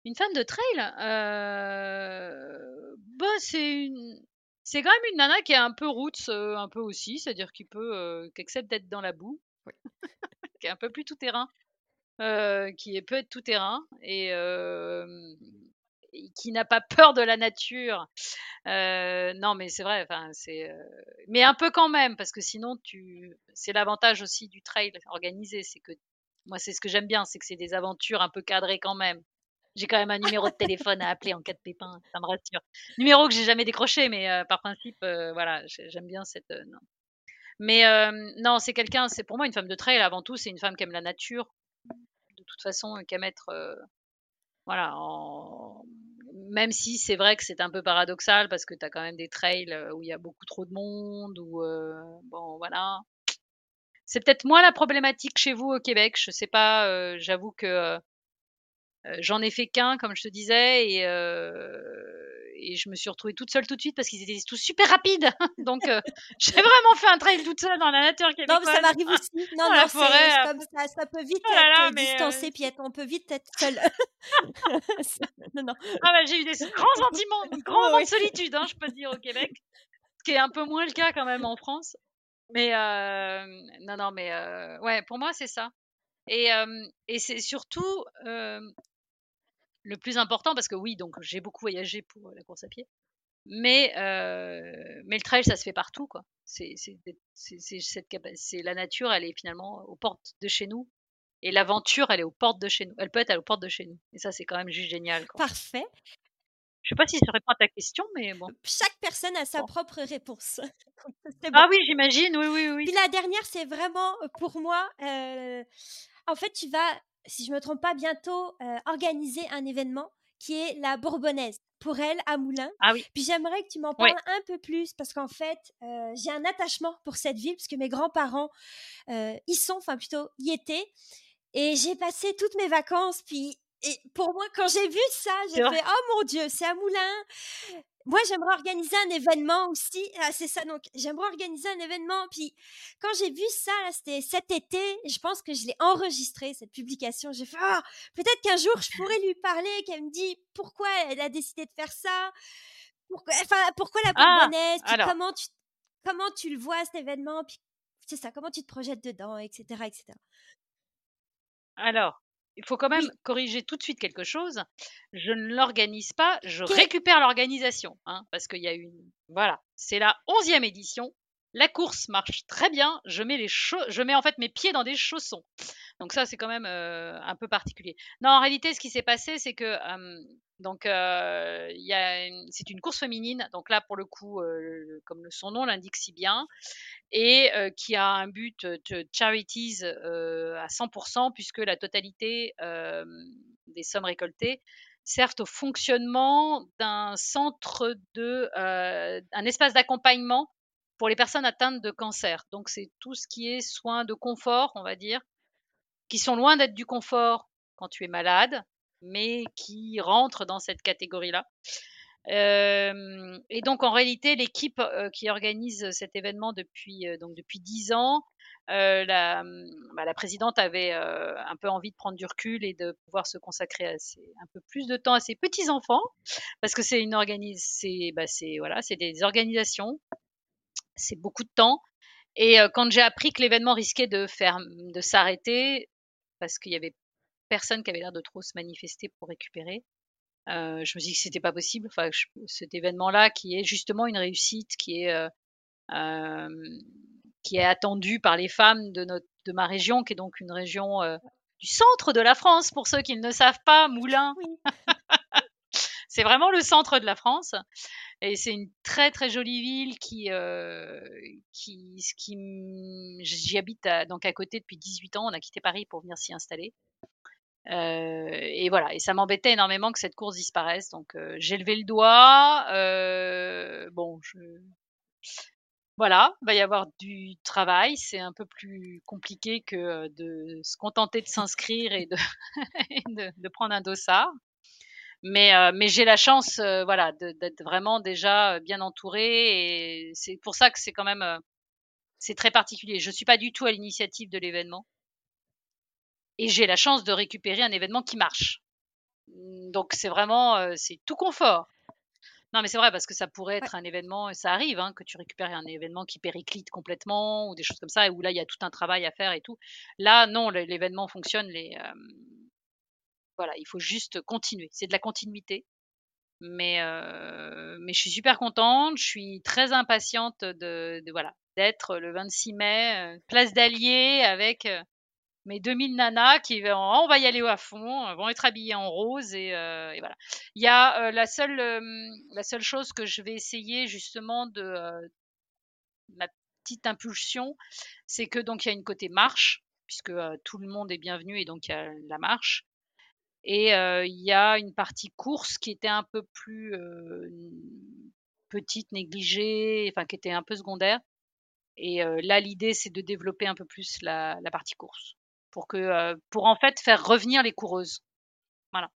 une fan de trail euh, Bah, c'est une... C'est quand même une nana qui est un peu roots, euh, un peu aussi, c'est-à-dire qui peut, qui accepte d'être dans la boue, qui est un peu plus tout terrain, qui est peut être tout terrain et, et qui n'a pas peur de la nature. non, mais c'est vrai, enfin, c'est, mais un peu quand même, parce que sinon, tu, c'est l'avantage aussi du trail organisé, c'est que moi, c'est ce que j'aime bien, c'est que c'est des aventures un peu cadrées quand même. J'ai quand même un numéro de téléphone à appeler en cas de pépin, ça me rassure. Numéro que j'ai jamais décroché, mais euh, par principe, euh, voilà, j'aime bien cette. Euh, non. Mais non, c'est quelqu'un, c'est pour moi une femme de trail avant tout, c'est une femme qui aime la nature, de toute façon, qui aime être. voilà, même si c'est vrai que c'est un peu paradoxal parce que tu as quand même des trails où il y a beaucoup trop de monde, ou bon, voilà. C'est peut-être moins la problématique chez vous au Québec. Je sais pas. J'avoue que j'en ai fait qu'un, comme je te disais, et, et je me suis retrouvée toute seule tout de suite parce qu'ils étaient tous super rapides. Donc j'ai vraiment fait un trail toute seule dans la nature. Non, mais ça m'arrive aussi. Non, non, c'est comme ça. Ça peut vite oh être distancé, puis on peut vite être seul. non, non. Ah bah, j'ai eu des grands sentiments, grands moments de solitude, hein, je peux te dire au Québec, ce qui est un peu moins le cas quand même en France. Mais non, non, mais ouais, pour moi, c'est ça. Et, et c'est surtout le plus important parce que oui, donc j'ai beaucoup voyagé pour la course à pied. Mais, mais le trail, ça se fait partout, quoi. C'est c'est la nature, elle est finalement aux portes de chez nous. Et l'aventure, elle est aux portes de chez nous. Elle peut être aux portes de chez nous. Et ça, c'est quand même juste génial. Quoi. Parfait. Je sais pas si ça répond à ta question, mais bon. Chaque personne a sa propre réponse. Ah oui, j'imagine, oui, oui, oui. Puis la dernière, c'est vraiment pour moi, en fait, tu vas, si je me trompe pas, bientôt organiser un événement qui est la Bourbonnaise pour elle à Moulins. Ah oui. Puis j'aimerais que tu m'en parles un peu plus parce qu'en fait, j'ai un attachement pour cette ville parce que mes grands-parents y sont, enfin plutôt y étaient. Et j'ai passé toutes mes vacances, puis et pour moi, quand j'ai vu ça, j'ai fait Oh mon Dieu, c'est à Moulin. Moi, j'aimerais organiser un événement aussi. Ah, c'est ça, donc j'aimerais organiser un événement. Puis quand j'ai vu ça, c'était cet été, je pense que je l'ai enregistré, cette publication. J'ai fait oh, peut-être qu'un jour, je pourrais lui parler, qu'elle me dit pourquoi elle a décidé de faire ça. Pourquoi, enfin, pourquoi la ah, Bourbonnaise? Comment tu, comment tu le vois, cet événement? Puis c'est ça, comment tu te projettes dedans, etc. etc. Alors, il faut quand même corriger tout de suite quelque chose. Je ne l'organise pas, je récupère l'organisation. Hein, parce qu'il y a une. Voilà, c'est la onzième édition. La course marche très bien. Je mets, les je mets en fait mes pieds dans des chaussons. Donc ça, c'est quand même euh, un peu particulier. Non, en réalité, ce qui s'est passé, c'est que donc euh, c'est une course féminine. Donc là, pour le coup, euh, comme son nom l'indique si bien, et qui a un but charities à 100% puisque la totalité des sommes récoltées servent au fonctionnement d'un centre de, un espace d'accompagnement pour les personnes atteintes de cancer. Donc c'est tout ce qui est soins de confort, on va dire, qui sont loin d'être du confort quand tu es malade, mais qui rentrent dans cette catégorie-là et donc en réalité, l'équipe qui organise cet événement depuis donc depuis dix ans, la, mmh, bah, la, présidente avait un peu envie de prendre du recul et de pouvoir se consacrer un peu plus de temps à ses petits enfants, parce que c'est une organise, c'est bah, voilà, c'est des organisations, c'est beaucoup de temps. Et quand j'ai appris que l'événement risquait de faire de s'arrêter, parce qu'il y avait personne qui avait l'air de trop se manifester pour récupérer, euh, je me suis dit que c'était pas possible. Enfin, cet événement-là, qui est justement une réussite, qui est euh, euh, qui est attendu par les femmes de notre de ma région, qui est donc une région du centre de la France. Pour ceux qui ne le savent pas, Moulins. c'est vraiment le centre de la France. Et c'est une très très jolie ville qui, qui, qui j'y habite donc à côté depuis 18 ans. On a quitté Paris pour venir s'y installer. Euh, et voilà, et ça m'embêtait énormément que cette course disparaisse. Donc euh, j'ai levé le doigt. Euh, bon, je... voilà, il va y avoir du travail. C'est un peu plus compliqué que de se contenter de s'inscrire et de, de, prendre un dossard. Mais, mais j'ai la chance, voilà, d'être vraiment déjà bien entourée. Et c'est pour ça que c'est quand même, c'est très particulier. Je suis pas du tout à l'initiative de l'événement. Et j'ai la chance de récupérer un événement qui marche. Donc c'est vraiment, euh, c'est tout confort. Non, mais c'est vrai parce que ça pourrait être un événement, ça arrive hein, que tu récupères un événement qui périclite complètement ou des choses comme ça, et où là il y a tout un travail à faire et tout. Là, non, l'événement fonctionne. Les, euh, voilà, il faut juste continuer. C'est de la continuité. Mais, euh, mais je suis super contente, je suis très impatiente de, voilà d'être le 26 mai, place d'Allier avec mes 2000 nanas qui vont, on va y aller à fond, vont être habillées en rose et, euh, voilà. Il y a euh, la seule chose que je vais essayer justement de euh, ma petite impulsion, c'est que donc il y a une côté marche puisque tout le monde est bienvenu et donc il y a la marche. Et il y a une partie course qui était un peu plus petite, négligée, enfin qui était un peu secondaire. Et là, l'idée, c'est de développer un peu plus la partie course pour que euh, pour en fait faire revenir les coureuses. Voilà.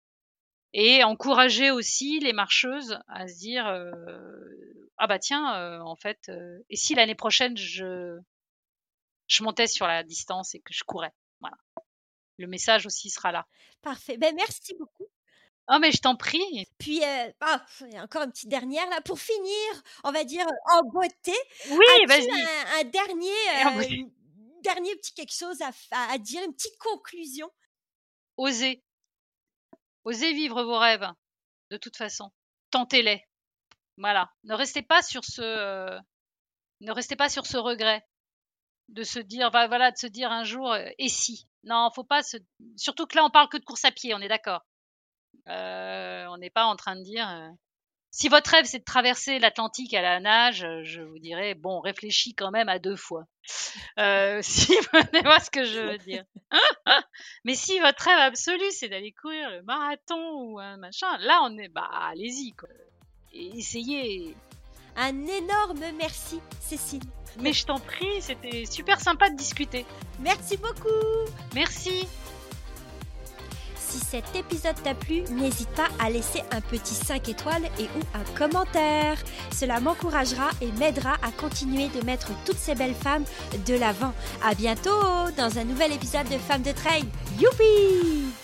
Et encourager aussi les marcheuses à se dire euh, ah bah tiens euh, en fait et si l'année prochaine je je montais sur la distance et que je courais? Voilà. Le message aussi sera là. Parfait. Ben merci beaucoup. Oh, mais je t'en prie. Puis, il y a encore une petite dernière là pour finir, on va dire en beauté. Oui, vas-y. Un, un, dernier, dernier petit quelque chose à, dire, une petite conclusion Osez. Osez vivre vos rêves, de toute façon. Tentez-les. Voilà. Ne restez pas sur ce, euh, ne restez pas sur ce regret de se dire, voilà, de se dire un jour, euh, et si? Non, faut pas se. Surtout que là, on parle que de course à pied, on est d'accord. Euh, on n'est pas en train de dire, si votre rêve c'est de traverser l'Atlantique à la nage, euh, je vous dirais bon, réfléchis quand même à deux fois. Euh, si vous voyez ce que je veux dire. Mais si votre rêve absolu c'est d'aller courir le marathon ou un machin, là on est bah allez-y quoi. essayez. Un énorme merci, Cécile. Mais je t'en prie, c'était super sympa de discuter. Merci beaucoup. Merci. Si cet épisode t'a plu, n'hésite pas à laisser un petit 5 étoiles et ou un commentaire. Cela m'encouragera et m'aidera à continuer de mettre toutes ces belles femmes de l'avant. À bientôt dans un nouvel épisode de Femmes de Trail. Youpi